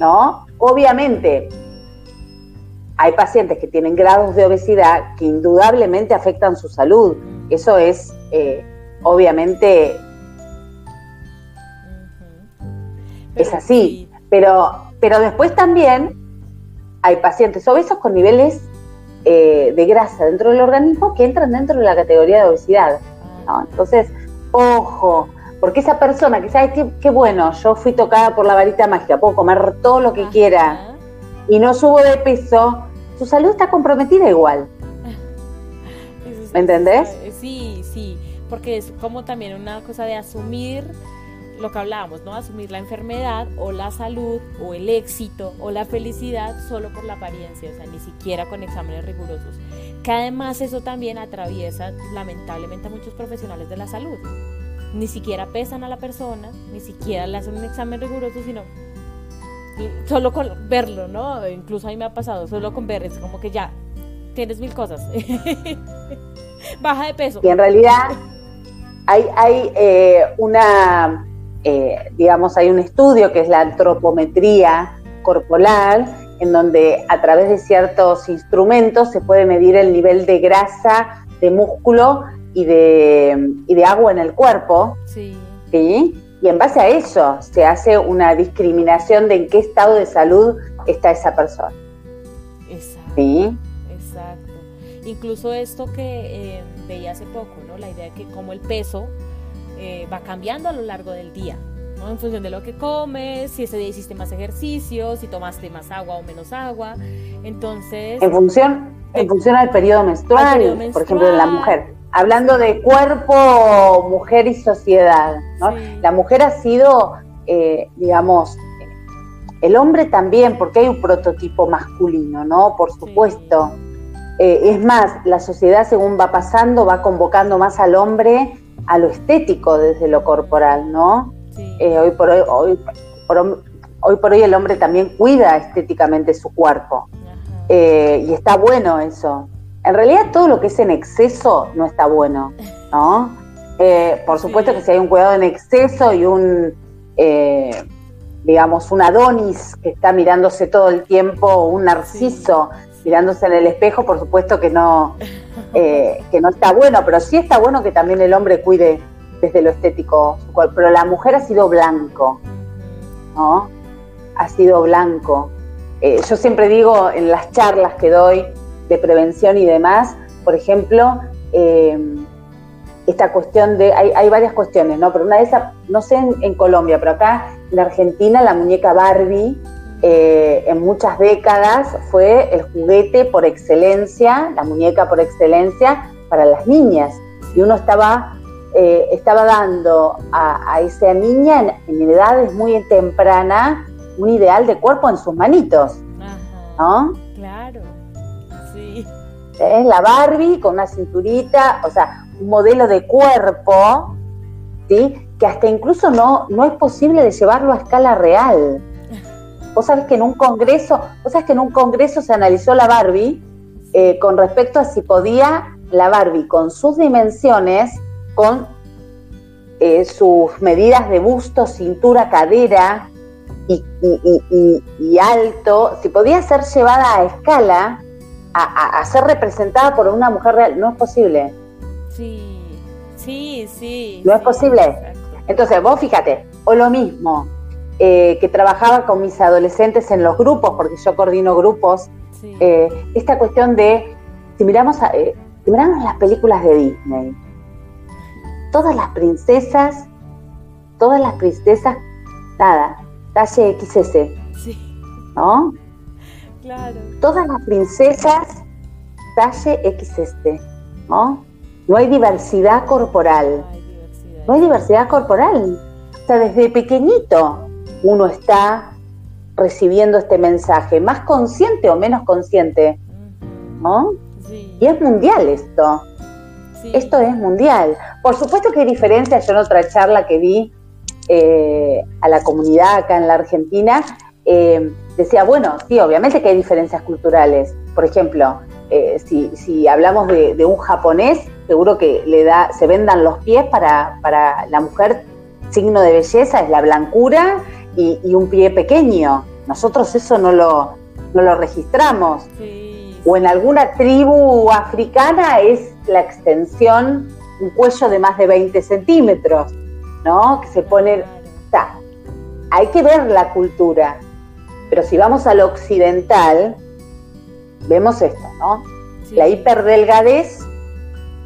¿no? Obviamente, hay pacientes que tienen grados de obesidad que indudablemente afectan su salud. Eso es, eh, obviamente, es así. Pero, pero después también hay pacientes obesos con niveles eh, de grasa dentro del organismo que entran dentro de la categoría de obesidad. Entonces, ojo, porque esa persona que sabe qué, bueno, yo fui tocada por la varita mágica, puedo comer todo lo que quiera y no subo de peso, su salud está comprometida igual. ¿Me entendés? Sí, sí, porque es como también una cosa de asumir lo que hablábamos, ¿no? Asumir la enfermedad o la salud o el éxito o la felicidad solo por la apariencia, o sea, ni siquiera con exámenes rigurosos. Que además eso también atraviesa lamentablemente a muchos profesionales de la salud ni siquiera pesan a la persona, ni siquiera le hacen un examen riguroso, sino solo con verlo, ¿no? Incluso a mí me ha pasado, solo con ver, es como que ya tienes mil cosas. Baja de peso. Y en realidad hay, hay eh, una, eh, digamos, hay un estudio que es la antropometría corporal, en donde a través de ciertos instrumentos se puede medir el nivel de grasa, de músculo y de, y de agua en el cuerpo. Sí. ¿sí? Y en base a eso se hace una discriminación de en qué estado de salud está esa persona. Exacto. ¿Sí? Exacto. Incluso esto que eh, veía hace poco, ¿no? La idea de que como el peso eh, va cambiando a lo largo del día. ¿No? En función de lo que comes, si ese día hiciste más ejercicio, si tomaste más agua o menos agua. Entonces. En función, en función al periodo menstrual, por ejemplo, de la mujer hablando de cuerpo, mujer y sociedad. ¿no? La mujer ha sido, eh, digamos, el hombre también, porque hay un prototipo masculino, ¿no? Por supuesto. Eh, es más, la sociedad según va pasando va convocando más al hombre a lo estético desde lo corporal, ¿no? Eh, hoy, por hoy, hoy, por, hoy el hombre también cuida estéticamente su cuerpo. y está bueno eso en realidad todo lo que es en exceso no está bueno, ¿no? Eh, por supuesto que si hay un cuidado en exceso y un, eh, digamos, un Adonis que está mirándose todo el tiempo, un narciso mirándose en el espejo, por supuesto que no, eh, que no está bueno, pero sí está bueno que también el hombre cuide desde lo estético pero la mujer ha sido blanco, ¿no? Ha sido blanco. yo siempre digo en las charlas que doy, de prevención y demás, por ejemplo, eh, esta cuestión de, hay, varias cuestiones, ¿no? Pero una de esas, no sé en, Colombia, pero acá en Argentina la muñeca Barbie eh, en muchas décadas fue el juguete por excelencia, la muñeca por excelencia para las niñas. Y uno estaba, eh, estaba dando a, esa niña en, edades muy tempranas un ideal de cuerpo en sus manitos. ¿no? Claro. Es la Barbie con una cinturita, o sea, un modelo de cuerpo, ¿sí? que hasta incluso no, no es posible de llevarlo a escala real. Vos sabés que en un congreso, vos sabés que en un congreso se analizó la Barbie eh, con respecto a si podía la Barbie con sus dimensiones, con eh, sus medidas de busto, cintura, cadera y, alto, si podía ser llevada a escala, a, ser representada por una mujer real, no es posible. Sí, sí, sí. No es posible. Entonces, vos fíjate, o lo mismo, eh, que trabajaba con mis adolescentes en los grupos, porque yo coordino grupos, eh, esta cuestión de, si miramos, si miramos las películas de Disney, todas las princesas, todas las princesas, nada, talle XS. Sí. ¿No? Claro. Todas las princesas, talle XS, ¿no? No hay diversidad corporal. No hay diversidad corporal. O sea, desde pequeñito uno está recibiendo este mensaje, más consciente o menos consciente, ¿no? Sí. Y es mundial esto. Esto es mundial. Por supuesto que hay diferencias. Yo en otra charla que vi eh, a la comunidad acá en la Argentina, eh, decía, bueno, sí, obviamente que hay diferencias culturales. Por ejemplo, eh, si, hablamos de, un japonés, seguro que le da, se vendan los pies para, para la mujer, signo de belleza es la blancura y, un pie pequeño. Nosotros eso no lo, no lo registramos. O en alguna tribu africana es la extensión, un cuello de más de 20 centímetros, ¿no? Que se pone... Está. Hay que ver la cultura, pero si vamos al occidental, vemos esto, ¿no? La hiperdelgadez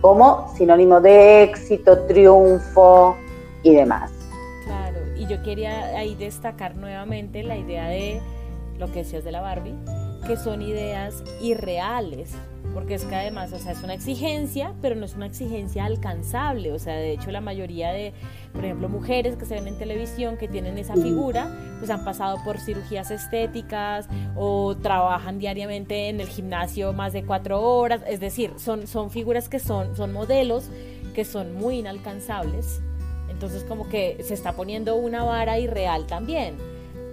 como sinónimo de éxito, triunfo y demás. Claro, y yo quería ahí destacar nuevamente la idea de lo que decías de la Barbie, que son ideas irreales, porque es que además, o sea, es una exigencia, pero no es una exigencia alcanzable, o sea, de hecho la mayoría de, por ejemplo, mujeres que se ven en televisión que tienen esa figura, pues han pasado por cirugías estéticas o trabajan diariamente en el gimnasio más de cuatro horas, es decir, son, son figuras que son, son modelos que son muy inalcanzables, entonces como que se está poniendo una vara irreal también.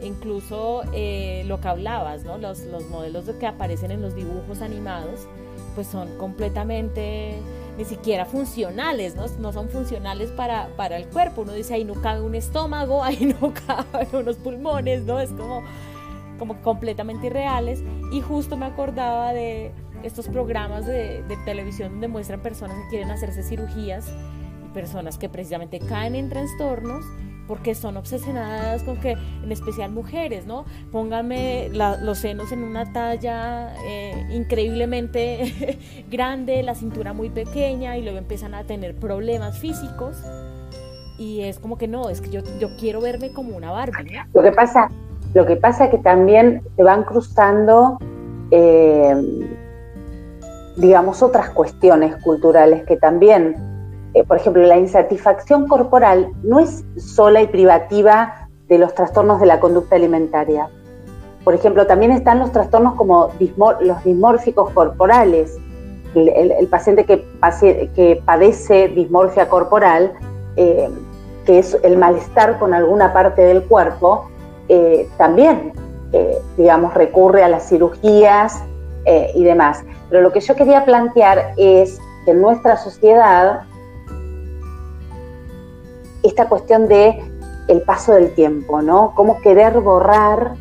Incluso eh, lo que hablabas, ¿no? Los, los modelos que aparecen en los dibujos animados, pues son completamente ni siquiera funcionales, ¿no? No son funcionales para, para el cuerpo. Uno dice, ahí no cabe un estómago, ahí no caben unos pulmones, ¿no? Es como, como completamente irreales. Y justo me acordaba de estos programas de, de televisión donde muestran personas que quieren hacerse cirugías y personas que precisamente caen en trastornos porque son obsesionadas con que, en especial mujeres, ¿no? Pónganme los senos en una talla eh, increíblemente grande, la cintura muy pequeña y luego empiezan a tener problemas físicos. Y es como que no, es que yo, yo quiero verme como una Barbie. Lo que pasa, lo que pasa es que también se van cruzando, eh, digamos, otras cuestiones culturales que también eh, por ejemplo, la insatisfacción corporal no es sola y privativa de los trastornos de la conducta alimentaria. Por ejemplo, también están los trastornos como los dismórficos corporales. El, paciente que, que, padece dismorfia corporal, eh, que es el malestar con alguna parte del cuerpo, eh, también, digamos, recurre a las cirugías y demás. Pero lo que yo quería plantear es que en nuestra sociedad esta cuestión de el paso del tiempo, ¿no? Cómo querer borrar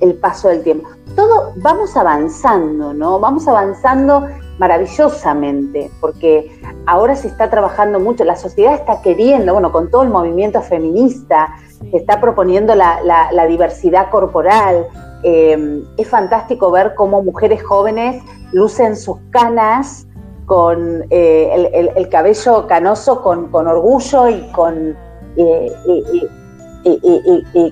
el paso del tiempo. Todo vamos avanzando, ¿no? Vamos avanzando maravillosamente, porque ahora se está trabajando mucho, la sociedad está queriendo, bueno, con todo el movimiento feminista, se está proponiendo la, diversidad corporal. Eh, es fantástico ver cómo mujeres jóvenes lucen sus canas con eh, el, cabello canoso con, orgullo y con, eh,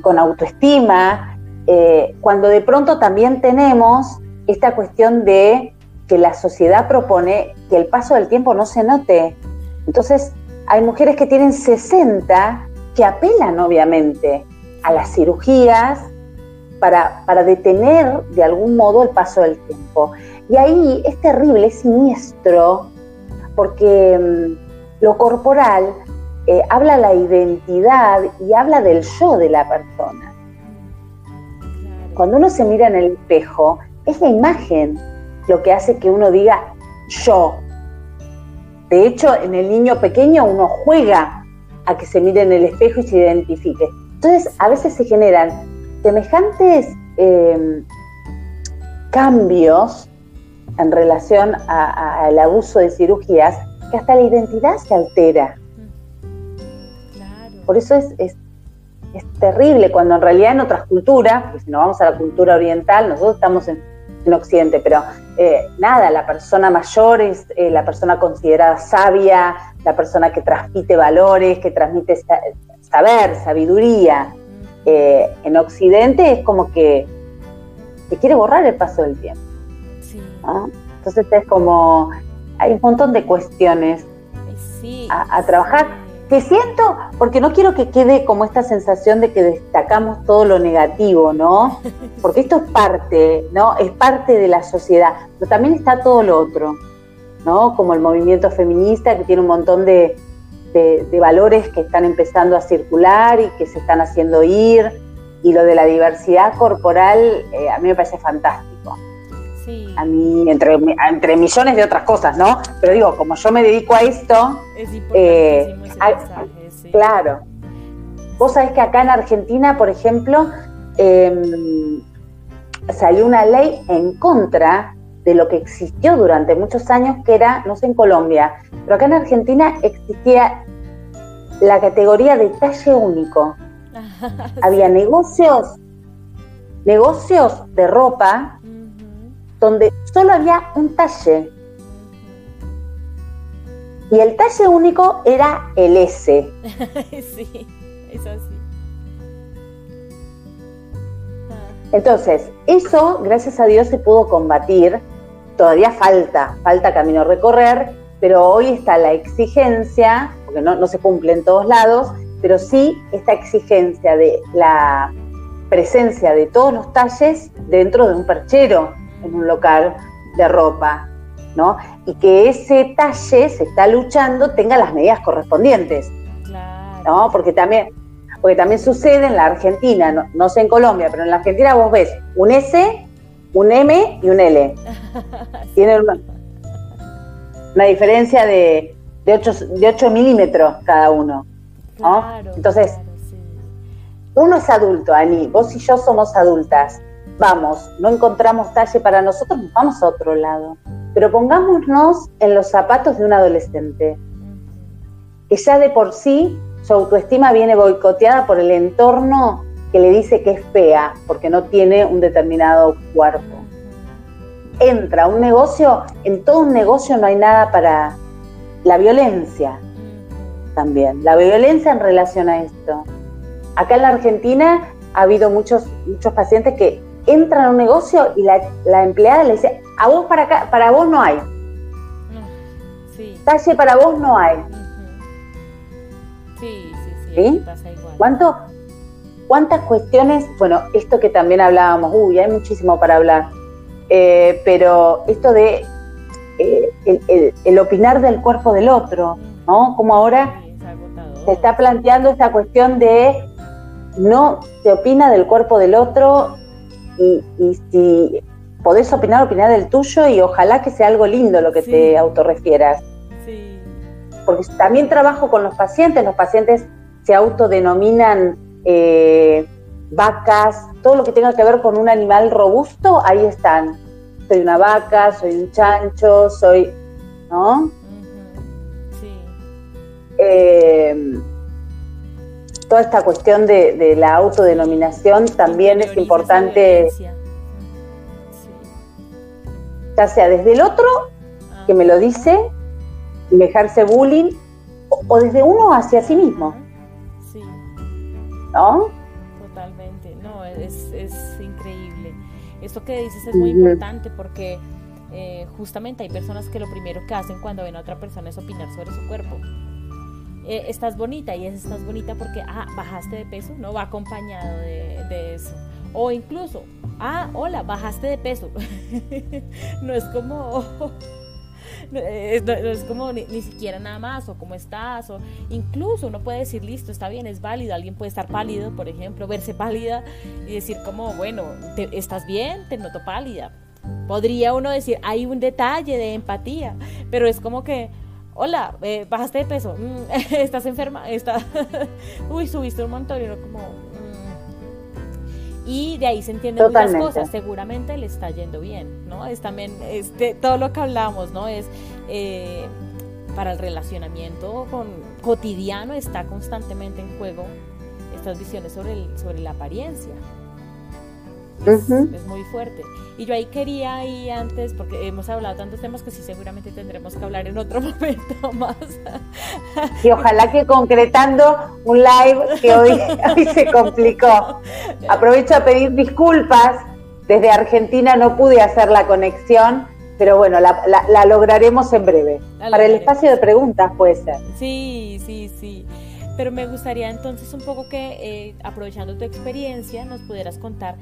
con autoestima, eh, cuando de pronto también tenemos esta cuestión de que la sociedad propone que el paso del tiempo no se note. Entonces, hay mujeres que tienen 60 que apelan obviamente a las cirugías para, para detener de algún modo el paso del tiempo. Y ahí es terrible, es siniestro, porque mm, lo corporal eh, habla la identidad y habla del yo de la persona. Cuando uno se mira en el espejo, es la imagen lo que hace que uno diga yo. De hecho, en el niño pequeño uno juega a que se mire en el espejo y se identifique. Entonces, a veces se generan semejantes em, cambios en relación al abuso de cirugías que hasta la identidad se altera. Por eso es, es, terrible cuando en realidad en otras culturas, pues si nos vamos a la cultura oriental, nosotros estamos en, Occidente, pero eh, nada, la persona mayor es eh, la persona considerada sabia, la persona que transmite valores, que transmite saber, sabiduría. Eh, en Occidente es como que se quiere borrar el paso del tiempo. Entonces es como, hay un montón de cuestiones a, trabajar que siento, porque no quiero que quede como esta sensación de que destacamos todo lo negativo, ¿no? Porque esto es parte, ¿no? Es parte de la sociedad, pero también está todo lo otro, ¿no? Como el movimiento feminista que tiene un montón de, valores que están empezando a circular y que se están haciendo ir, y lo de la diversidad corporal eh, a mí me parece fantástico. A mí, entre, entre millones de otras cosas, ¿no? Pero digo, como yo me dedico a esto, es eh, claro. Vos sabés que acá en Argentina, por ejemplo, em, salió una ley en contra de lo que existió durante muchos años, que era, no sé en Colombia, pero acá en Argentina existía la categoría de talle único. Había negocios, negocios de ropa donde solo había un talle. Y el talle único era el S. sí, es así. Entonces, eso, gracias a Dios, se pudo combatir. Todavía falta, falta camino a recorrer, pero hoy está la exigencia, porque no, no se cumple en todos lados, pero sí esta exigencia de la presencia de todos los talles dentro de un perchero en un local de ropa, ¿no? Y que ese talle se está luchando tenga las medidas correspondientes, ¿no? Porque también, porque también sucede en la Argentina, no, sé en Colombia, pero en la Argentina vos ves un S, un M y un L. Tienen una, diferencia de, de, 8, de milímetros cada uno. ¿no? Entonces, uno es adulto, Ani, vos y yo somos adultas vamos, no encontramos talle para nosotros, vamos a otro lado. Pero pongámonos en los zapatos de un adolescente, que ya de por sí su autoestima viene boicoteada por el entorno que le dice que es fea, porque no tiene un determinado cuerpo. Entra a un negocio, en todo un negocio no hay nada para la violencia también, la violencia en relación a esto. Acá en la Argentina ha habido muchos, muchos pacientes que entra a un negocio y la, empleada le dice, a vos para acá, para vos no hay. Sí. Talle para vos no hay. Sí, sí, sí, pasa igual. ¿Cuánto, ¿Cuántas cuestiones? Bueno, esto que también hablábamos, uy, hay muchísimo para hablar, eh, pero esto de eh, el, opinar del cuerpo del otro, ¿no? Como ahora se está planteando esta cuestión de no se opina del cuerpo del otro y, si podés opinar, opinar del tuyo y ojalá que sea algo lindo lo que te autorrefieras. Sí. Porque también trabajo con los pacientes, los pacientes se autodenominan eh, vacas, todo lo que tenga que ver con un animal robusto, ahí están. Soy una vaca, soy un chancho, soy, ¿no? Sí. Eh, toda esta cuestión de, la autodenominación también es importante, ya sea desde el otro, que me lo dice, y dejarse bullying, o, desde uno hacia sí mismo. Sí. ¿No? Totalmente, no, es, increíble. Esto que dices es muy importante porque eh, justamente hay personas que lo primero que hacen cuando ven a otra persona es opinar sobre su cuerpo. Eh, estás bonita y es estás bonita porque, ah, bajaste de peso, no va acompañado de, eso. O incluso, ah, hola, bajaste de peso. no es como, es, como ni, siquiera nada más, o cómo estás, o incluso uno puede decir, listo, está bien, es válido, alguien puede estar pálido, por ejemplo, verse pálida y decir como, bueno, ¿estás bien? Te noto pálida. Podría uno decir, hay un detalle de empatía, pero es como que, hola, eh, bajaste de peso, mm, estás enferma, está, uy, subiste un montón, y uno como, y de ahí se entienden muchas cosas. Seguramente le está yendo bien, ¿no? Es también este, todo lo que hablamos, ¿no? Es eh, para el relacionamiento con, cotidiano está constantemente en juego estas visiones sobre, el, sobre la apariencia. Es, muy fuerte. Y yo ahí quería ir antes, porque hemos hablado tantos temas que sí seguramente tendremos que hablar en otro momento más. Y ojalá que concretando un live que hoy, se complicó. Aprovecho a pedir disculpas. Desde Argentina no pude hacer la conexión, pero bueno, la, lograremos en breve. Para el espacio de preguntas puede ser. Sí, sí, sí. Pero me gustaría entonces un poco que, eh, aprovechando tu experiencia, nos pudieras contar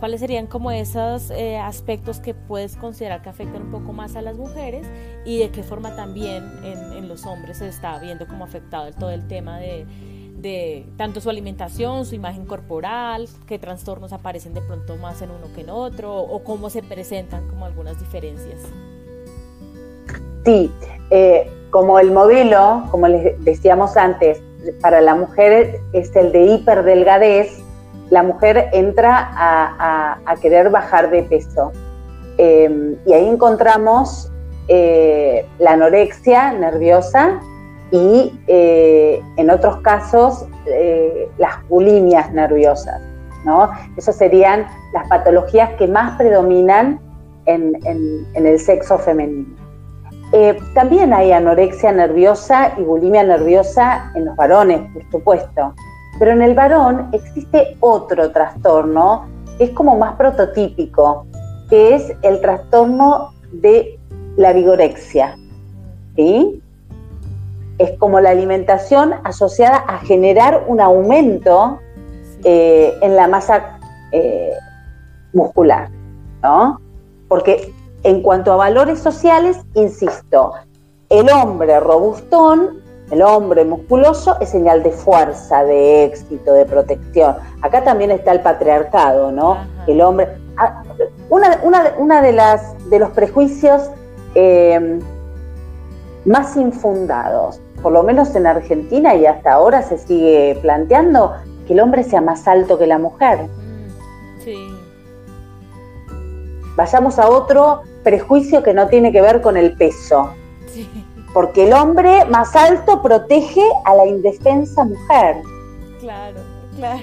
¿Cuáles serían como esos eh, aspectos que puedes considerar que afectan un poco más a las mujeres y de qué forma también en, los hombres se está viendo como afectado todo el tema de, de, tanto su alimentación, su imagen corporal, qué trastornos aparecen de pronto más en uno que en otro o cómo se presentan como algunas diferencias? Sí, eh, como el modelo, como les decíamos antes, para la mujer es el de hiperdelgadez, la mujer entra a, querer bajar de peso. Em, y ahí encontramos eh, la anorexia nerviosa y eh, en otros casos eh, las bulimias nerviosas. ¿no? Esas serían las patologías que más predominan en el sexo femenino. también hay anorexia nerviosa y bulimia nerviosa en los varones, por supuesto. Pero en el varón existe otro trastorno que es como más prototípico, que es el trastorno de la vigorexia. ¿sí? Es como la alimentación asociada a generar un aumento eh, en la masa eh, muscular, ¿no? Porque en cuanto a valores sociales, insisto, el hombre robustón el hombre musculoso es señal de fuerza, de éxito, de protección. Acá también está el patriarcado, ¿no? El hombre. Ah, una, de, las, de los prejuicios em, más infundados, por lo menos en Argentina y hasta ahora se sigue planteando, que el hombre sea más alto que la mujer. Mm, sí. Vayamos a otro prejuicio que no tiene que ver con el peso. Sí porque el hombre más alto protege a la indefensa mujer. Claro, claro.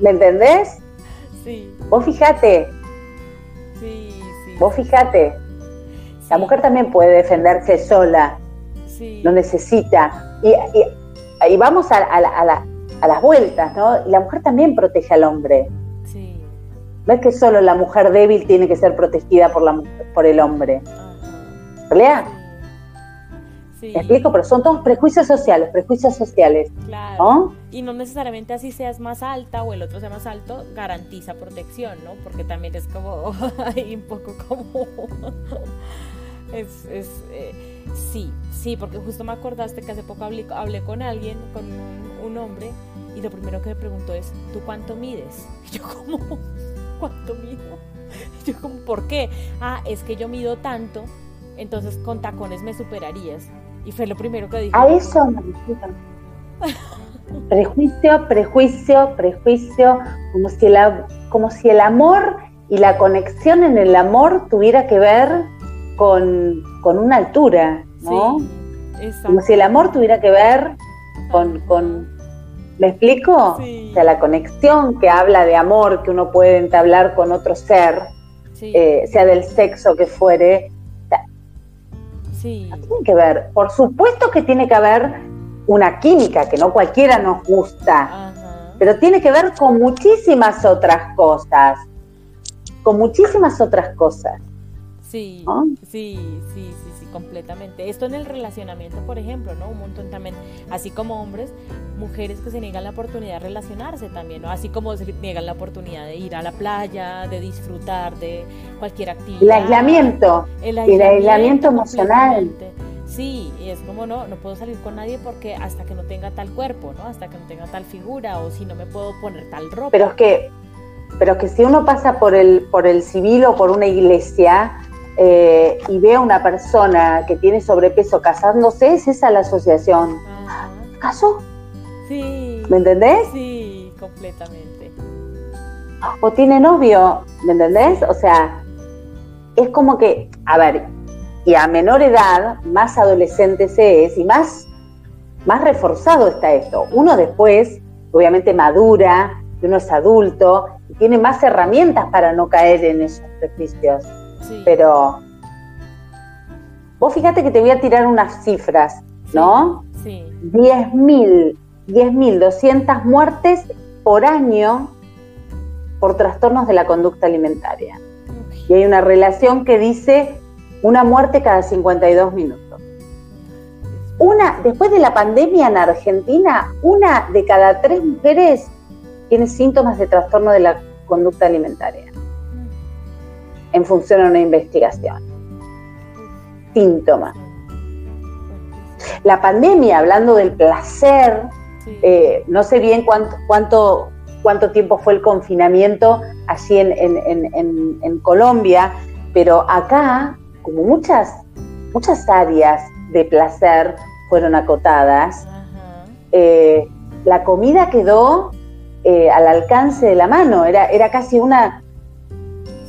¿Me entendés? Sí. Vos fijate. Sí, sí. Vos fijate. La mujer también puede defenderse sola. Sí. No necesita. Y, y, vamos a, a, las vueltas, ¿no? Y la mujer también protege al hombre. Sí. No es que solo la mujer débil tiene que ser protegida por, la, por el hombre. ¿Verdad? ¿Me explico? Pero son todos prejuicios sociales, prejuicios sociales. Claro. Y no necesariamente así seas más alta o el otro sea más alto, garantiza protección, ¿no? Porque también es como, un poco como... es, es eh, sí, sí, porque justo me acordaste que hace poco hablé, hablé con alguien, con un, hombre, y lo primero que me preguntó es, ¿tú cuánto mides? Y yo como, ¿cuánto mido? Y yo como, ¿por qué? Ah, es que yo mido tanto, entonces con tacones me superarías. Y fue lo primero que dijo. A eso me Prejuicio, prejuicio, prejuicio, como si, el, como si el amor y la conexión en el amor tuviera que ver con, una altura, ¿no? como si el amor tuviera que ver con, con ¿me explico? O sea, la conexión que habla de amor que uno puede entablar con otro ser, eh, sea del sexo que fuere, tiene que ver, por supuesto que tiene que haber una química que no cualquiera nos gusta, pero tiene que ver con muchísimas otras cosas, con muchísimas otras cosas. Sí, sí, sí, sí, sí, completamente. Esto en el relacionamiento, por ejemplo, ¿no? Un montón también, así como hombres, mujeres que se niegan la oportunidad de relacionarse también, ¿no? Así como se niegan la oportunidad de ir a la playa, de disfrutar de cualquier actividad. El aislamiento. El aislamiento, emocional. Sí, y es como no, no puedo salir con nadie porque hasta que no tenga tal cuerpo, ¿no? Hasta que no tenga tal figura o si no me puedo poner tal ropa. Pero es que, pero que si uno pasa por el, por el civil o por una iglesia, eh, y ve a una persona que tiene sobrepeso casándose, es esa la asociación. ¿Caso? Sí. ¿Me entendés? Sí, completamente. O tiene novio, ¿me entendés? O sea, es como que, a ver, y a menor edad, más adolescente se es y más, más reforzado está esto. Uno después, obviamente, madura, uno es adulto y tiene más herramientas para no caer en esos prejuicios. Pero vos fíjate que te voy a tirar unas cifras, ¿no? Sí. 10.000, 10.200 muertes por año por trastornos de la conducta alimentaria. Y hay una relación que dice una muerte cada 52 minutos. Una, después de la pandemia en Argentina, una de cada tres mujeres tiene síntomas de trastorno de la conducta alimentaria en función a una investigación. Síntomas. La pandemia, hablando del placer, eh, no sé bien cuánto, cuánto, cuánto tiempo fue el confinamiento allí en, Colombia, pero acá, como muchas, muchas áreas de placer fueron acotadas, eh, la comida quedó eh, al alcance de la mano, era, era casi una,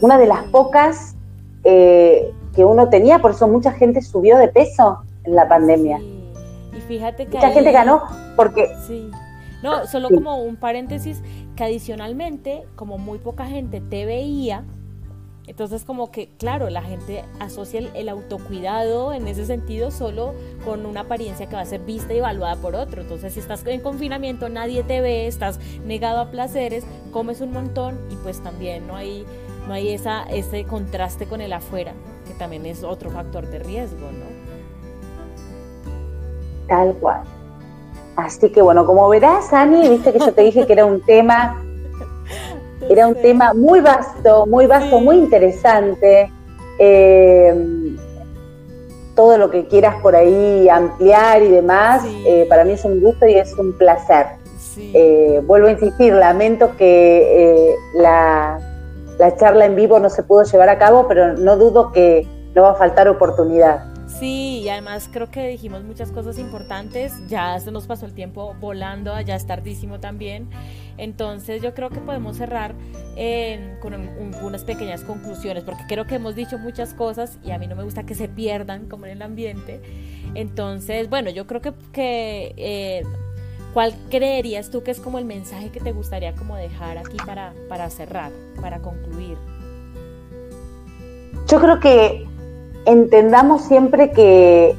una de las pocas eh, que uno tenía, por eso mucha gente subió de peso en la pandemia. Y fíjate que... Mucha gente ganó porque... Sí. No, solo como un paréntesis, que adicionalmente, como muy poca gente te veía, entonces como que, claro, la gente asocia el, autocuidado en ese sentido solo con una apariencia que va a ser vista y evaluada por otro. Entonces si estás en confinamiento, nadie te ve, estás negado a placeres, comes un montón y pues también no hay no hay esa, ese contraste con el afuera, que también es otro factor de riesgo, ¿no? Tal cual. Así que bueno, como verás, Ani, viste que yo te dije que era un tema, era un tema muy vasto, muy vasto, muy interesante. Eh, todo lo que quieras por ahí ampliar y demás, eh, para mí es un gusto y es un placer. Eh, vuelvo a insistir, lamento que la la charla en vivo no se pudo llevar a cabo, pero no dudo que no va a faltar oportunidad. Sí, y además creo que dijimos muchas cosas importantes, ya se nos pasó el tiempo volando, ya es tardísimo también, entonces yo creo que podemos cerrar con unas pequeñas conclusiones, porque creo que hemos dicho muchas cosas y a mí no me gusta que se pierdan como en el ambiente, entonces bueno, yo creo que, que eh, ¿Cuál creerías tú que es como el mensaje que te gustaría como dejar aquí para, para cerrar, para concluir? Yo creo que entendamos siempre que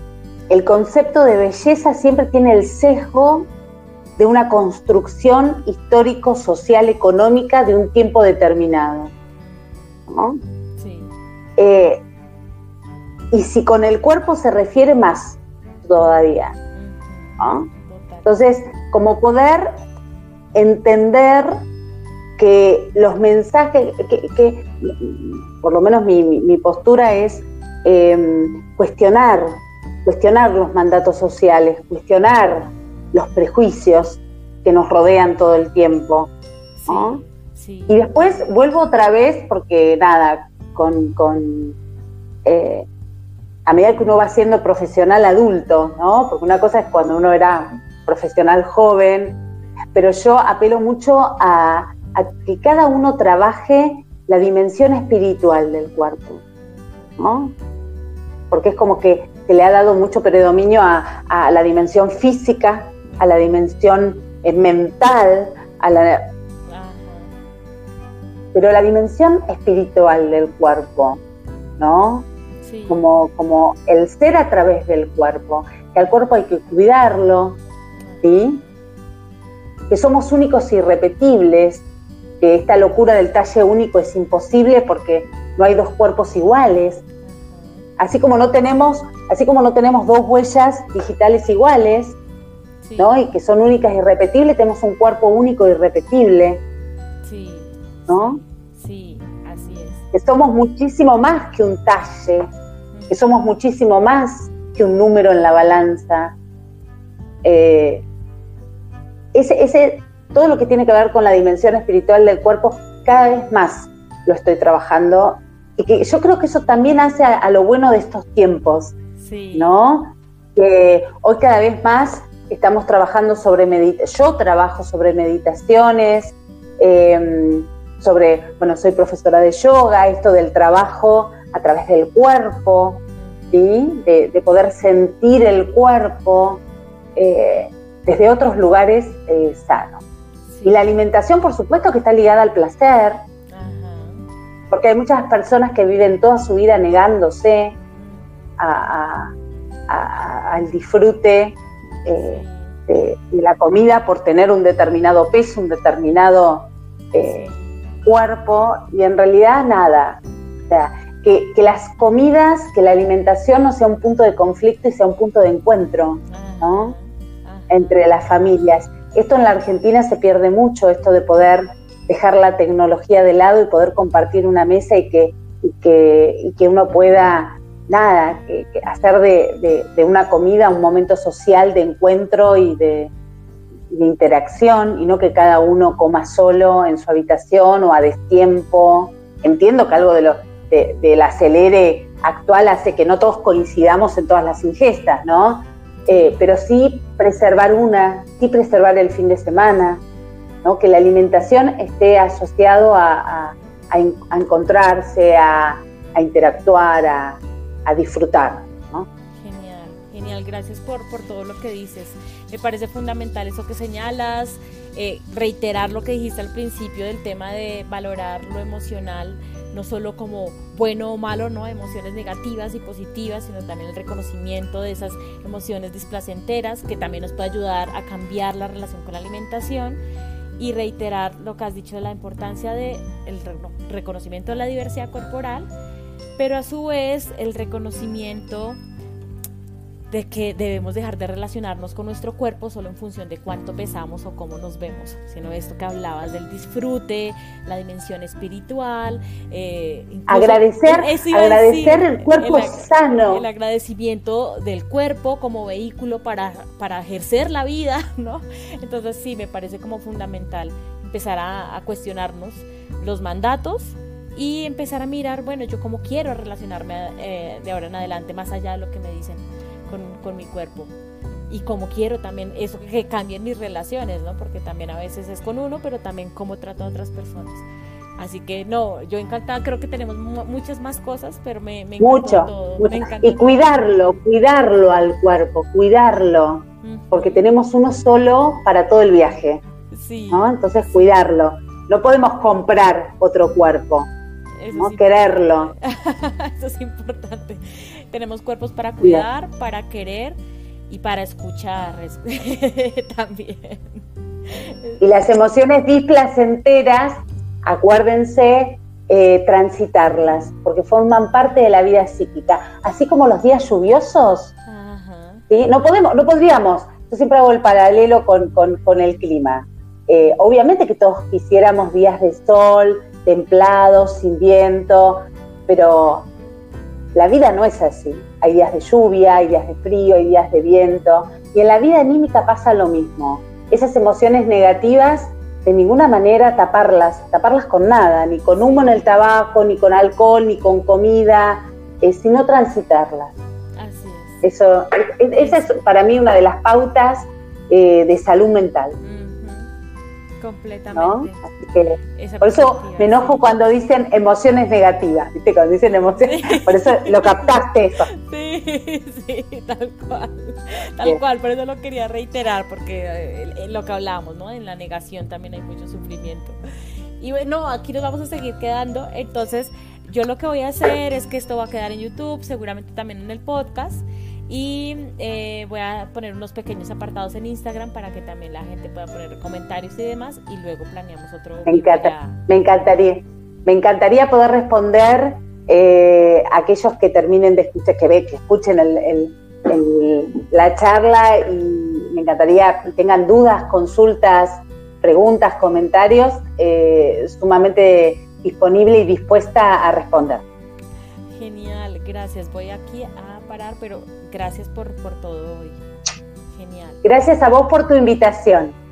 el concepto de belleza siempre tiene el sesgo de una construcción histórico, social, económica de un tiempo determinado. Sí. Eh, y si con el cuerpo se refiere más todavía. Entonces, como poder entender que los mensajes, que, por lo menos mi, postura es em, cuestionar, cuestionar los mandatos sociales, cuestionar los prejuicios que nos rodean todo el tiempo. Y después vuelvo otra vez, porque nada, con, eh, a medida que uno va siendo profesional adulto, ¿no? Porque una cosa es cuando uno era profesional joven, pero yo apelo mucho a, que cada uno trabaje la dimensión espiritual del cuerpo, ¿no? Porque es como que se le ha dado mucho predominio a, la dimensión física, a la dimensión eh, mental, a la... Pero la dimensión espiritual del cuerpo, ¿no? Como, como el ser a través del cuerpo, que al cuerpo hay que cuidarlo, que somos únicos y irrepetibles, que esta locura del talle único es imposible porque no hay dos cuerpos iguales. Así como no tenemos así como no tenemos dos huellas digitales iguales, ¿no? Y que son únicas y irrepetibles, tenemos un cuerpo único y irrepetible. Sí. ¿No? Sí, así es. Que somos muchísimo más que un talle, que somos muchísimo más que un número en la balanza. Eh, ese, ese, todo lo que tiene que ver con la dimensión espiritual del cuerpo, cada vez más lo estoy trabajando. Y que yo creo que eso también hace a, lo bueno de estos tiempos, sí. ¿no? Que hoy cada vez más estamos trabajando sobre meditación, yo trabajo sobre meditaciones, em, sobre, bueno, soy profesora de yoga, esto del trabajo a través del cuerpo, ¿sí? de, poder sentir el cuerpo eh, desde otros lugares eh, sanos. Y la alimentación, por supuesto, que está ligada al placer, porque hay muchas personas que viven toda su vida negándose al disfrute eh, de, la comida por tener un determinado peso, un determinado eh, cuerpo, y en realidad nada. O sea, que, las comidas, que la alimentación no sea un punto de conflicto y sea un punto de encuentro ¿no? Entre las familias. Esto en la Argentina se pierde mucho, esto de poder dejar la tecnología de lado y poder compartir una mesa y que, que, que uno pueda nada, que, hacer de, una comida un momento social de encuentro y de, interacción y no que cada uno coma solo en su habitación o a destiempo. Entiendo que algo de lo, del acelere actual hace que no todos coincidamos en todas las ingestas, ¿no? Eh, pero sí preservar una, sí preservar el fin de semana, ¿no? que la alimentación esté asociado a, encontrarse, a interactuar, a, a disfrutar. Genial, genial, gracias por, por todo lo que dices. Me parece fundamental eso que señalas, eh, reiterar lo que dijiste al principio del tema de valorar lo emocional, no solo como bueno o malo, no emociones negativas y positivas, sino también el reconocimiento de esas emociones displacenteras que también nos puede ayudar a cambiar la relación con la alimentación y reiterar lo que has dicho de la importancia del de reconocimiento de la diversidad corporal pero a su vez el reconocimiento de que debemos dejar de relacionarnos con nuestro cuerpo solo en función de cuánto pesamos o cómo nos vemos, sino esto que hablabas del disfrute, la dimensión espiritual, eh, agradecer, agradecer el cuerpo sano, el agradecimiento del cuerpo como vehículo para, para ejercer la vida, ¿no? Entonces sí, me parece como fundamental empezar a, a cuestionarnos los mandatos y empezar a mirar, bueno, yo cómo quiero relacionarme eh, de ahora en adelante, más allá de lo que me dicen con, con mi cuerpo. Y cómo quiero también eso, que cambien mis relaciones, ¿no? Porque también a veces es con uno, pero también cómo trato a otras personas. Así que no, yo encantada, creo que tenemos muchas más cosas, pero me, me mucho, todo. y cuidarlo, cuidarlo al cuerpo, cuidarlo, porque tenemos uno solo para todo el viaje. Sí. ¿no? Entonces cuidarlo. No podemos comprar otro cuerpo no quererlo. Eso es importante. Tenemos cuerpos para cuidar, para querer y para escuchar también. Y las emociones displacenteras, acuérdense, eh, transitarlas, porque forman parte de la vida psíquica. Así como los días lluviosos, no podemos, no podríamos. Yo siempre hago el paralelo con, el clima. Eh, obviamente que todos quisiéramos días de sol, templado, sin viento, pero la vida no es así. Hay días de lluvia, hay días de frío, hay días de viento. Y en la vida anímica pasa lo mismo. Esas emociones negativas, de ninguna manera taparlas, taparlas con nada, ni con humo en el tabaco, ni con alcohol, ni con comida, eh, sino transitarlas. Así es. Eso, esa es para mí una de las pautas eh, de salud mental. Completamente. por eso me enojo cuando dicen emociones negativas, ¿viste? Cuando dicen emociones, por eso lo captaste eso. Sí, sí, tal cual. Tal cual, por eso lo quería reiterar, porque eh, lo que hablamos, ¿no? En la negación también hay mucho sufrimiento. Y bueno, aquí nos vamos a seguir quedando, entonces yo lo que voy a hacer es que esto va a quedar en YouTube, seguramente también en el podcast. Y eh, voy a poner unos pequeños apartados en Instagram para que también la gente pueda poner comentarios y demás. Y luego planeamos otro. Me, me encantaría. Me encantaría poder responder eh, aquellos que terminen de escuchar, que, ve, que escuchen la charla y me encantaría que tengan dudas, consultas, preguntas, comentarios, eh, sumamente disponible y dispuesta a responder. Genial, gracias. Voy aquí a pero gracias por, por todo hoy. Genial. Gracias a vos por tu invitación.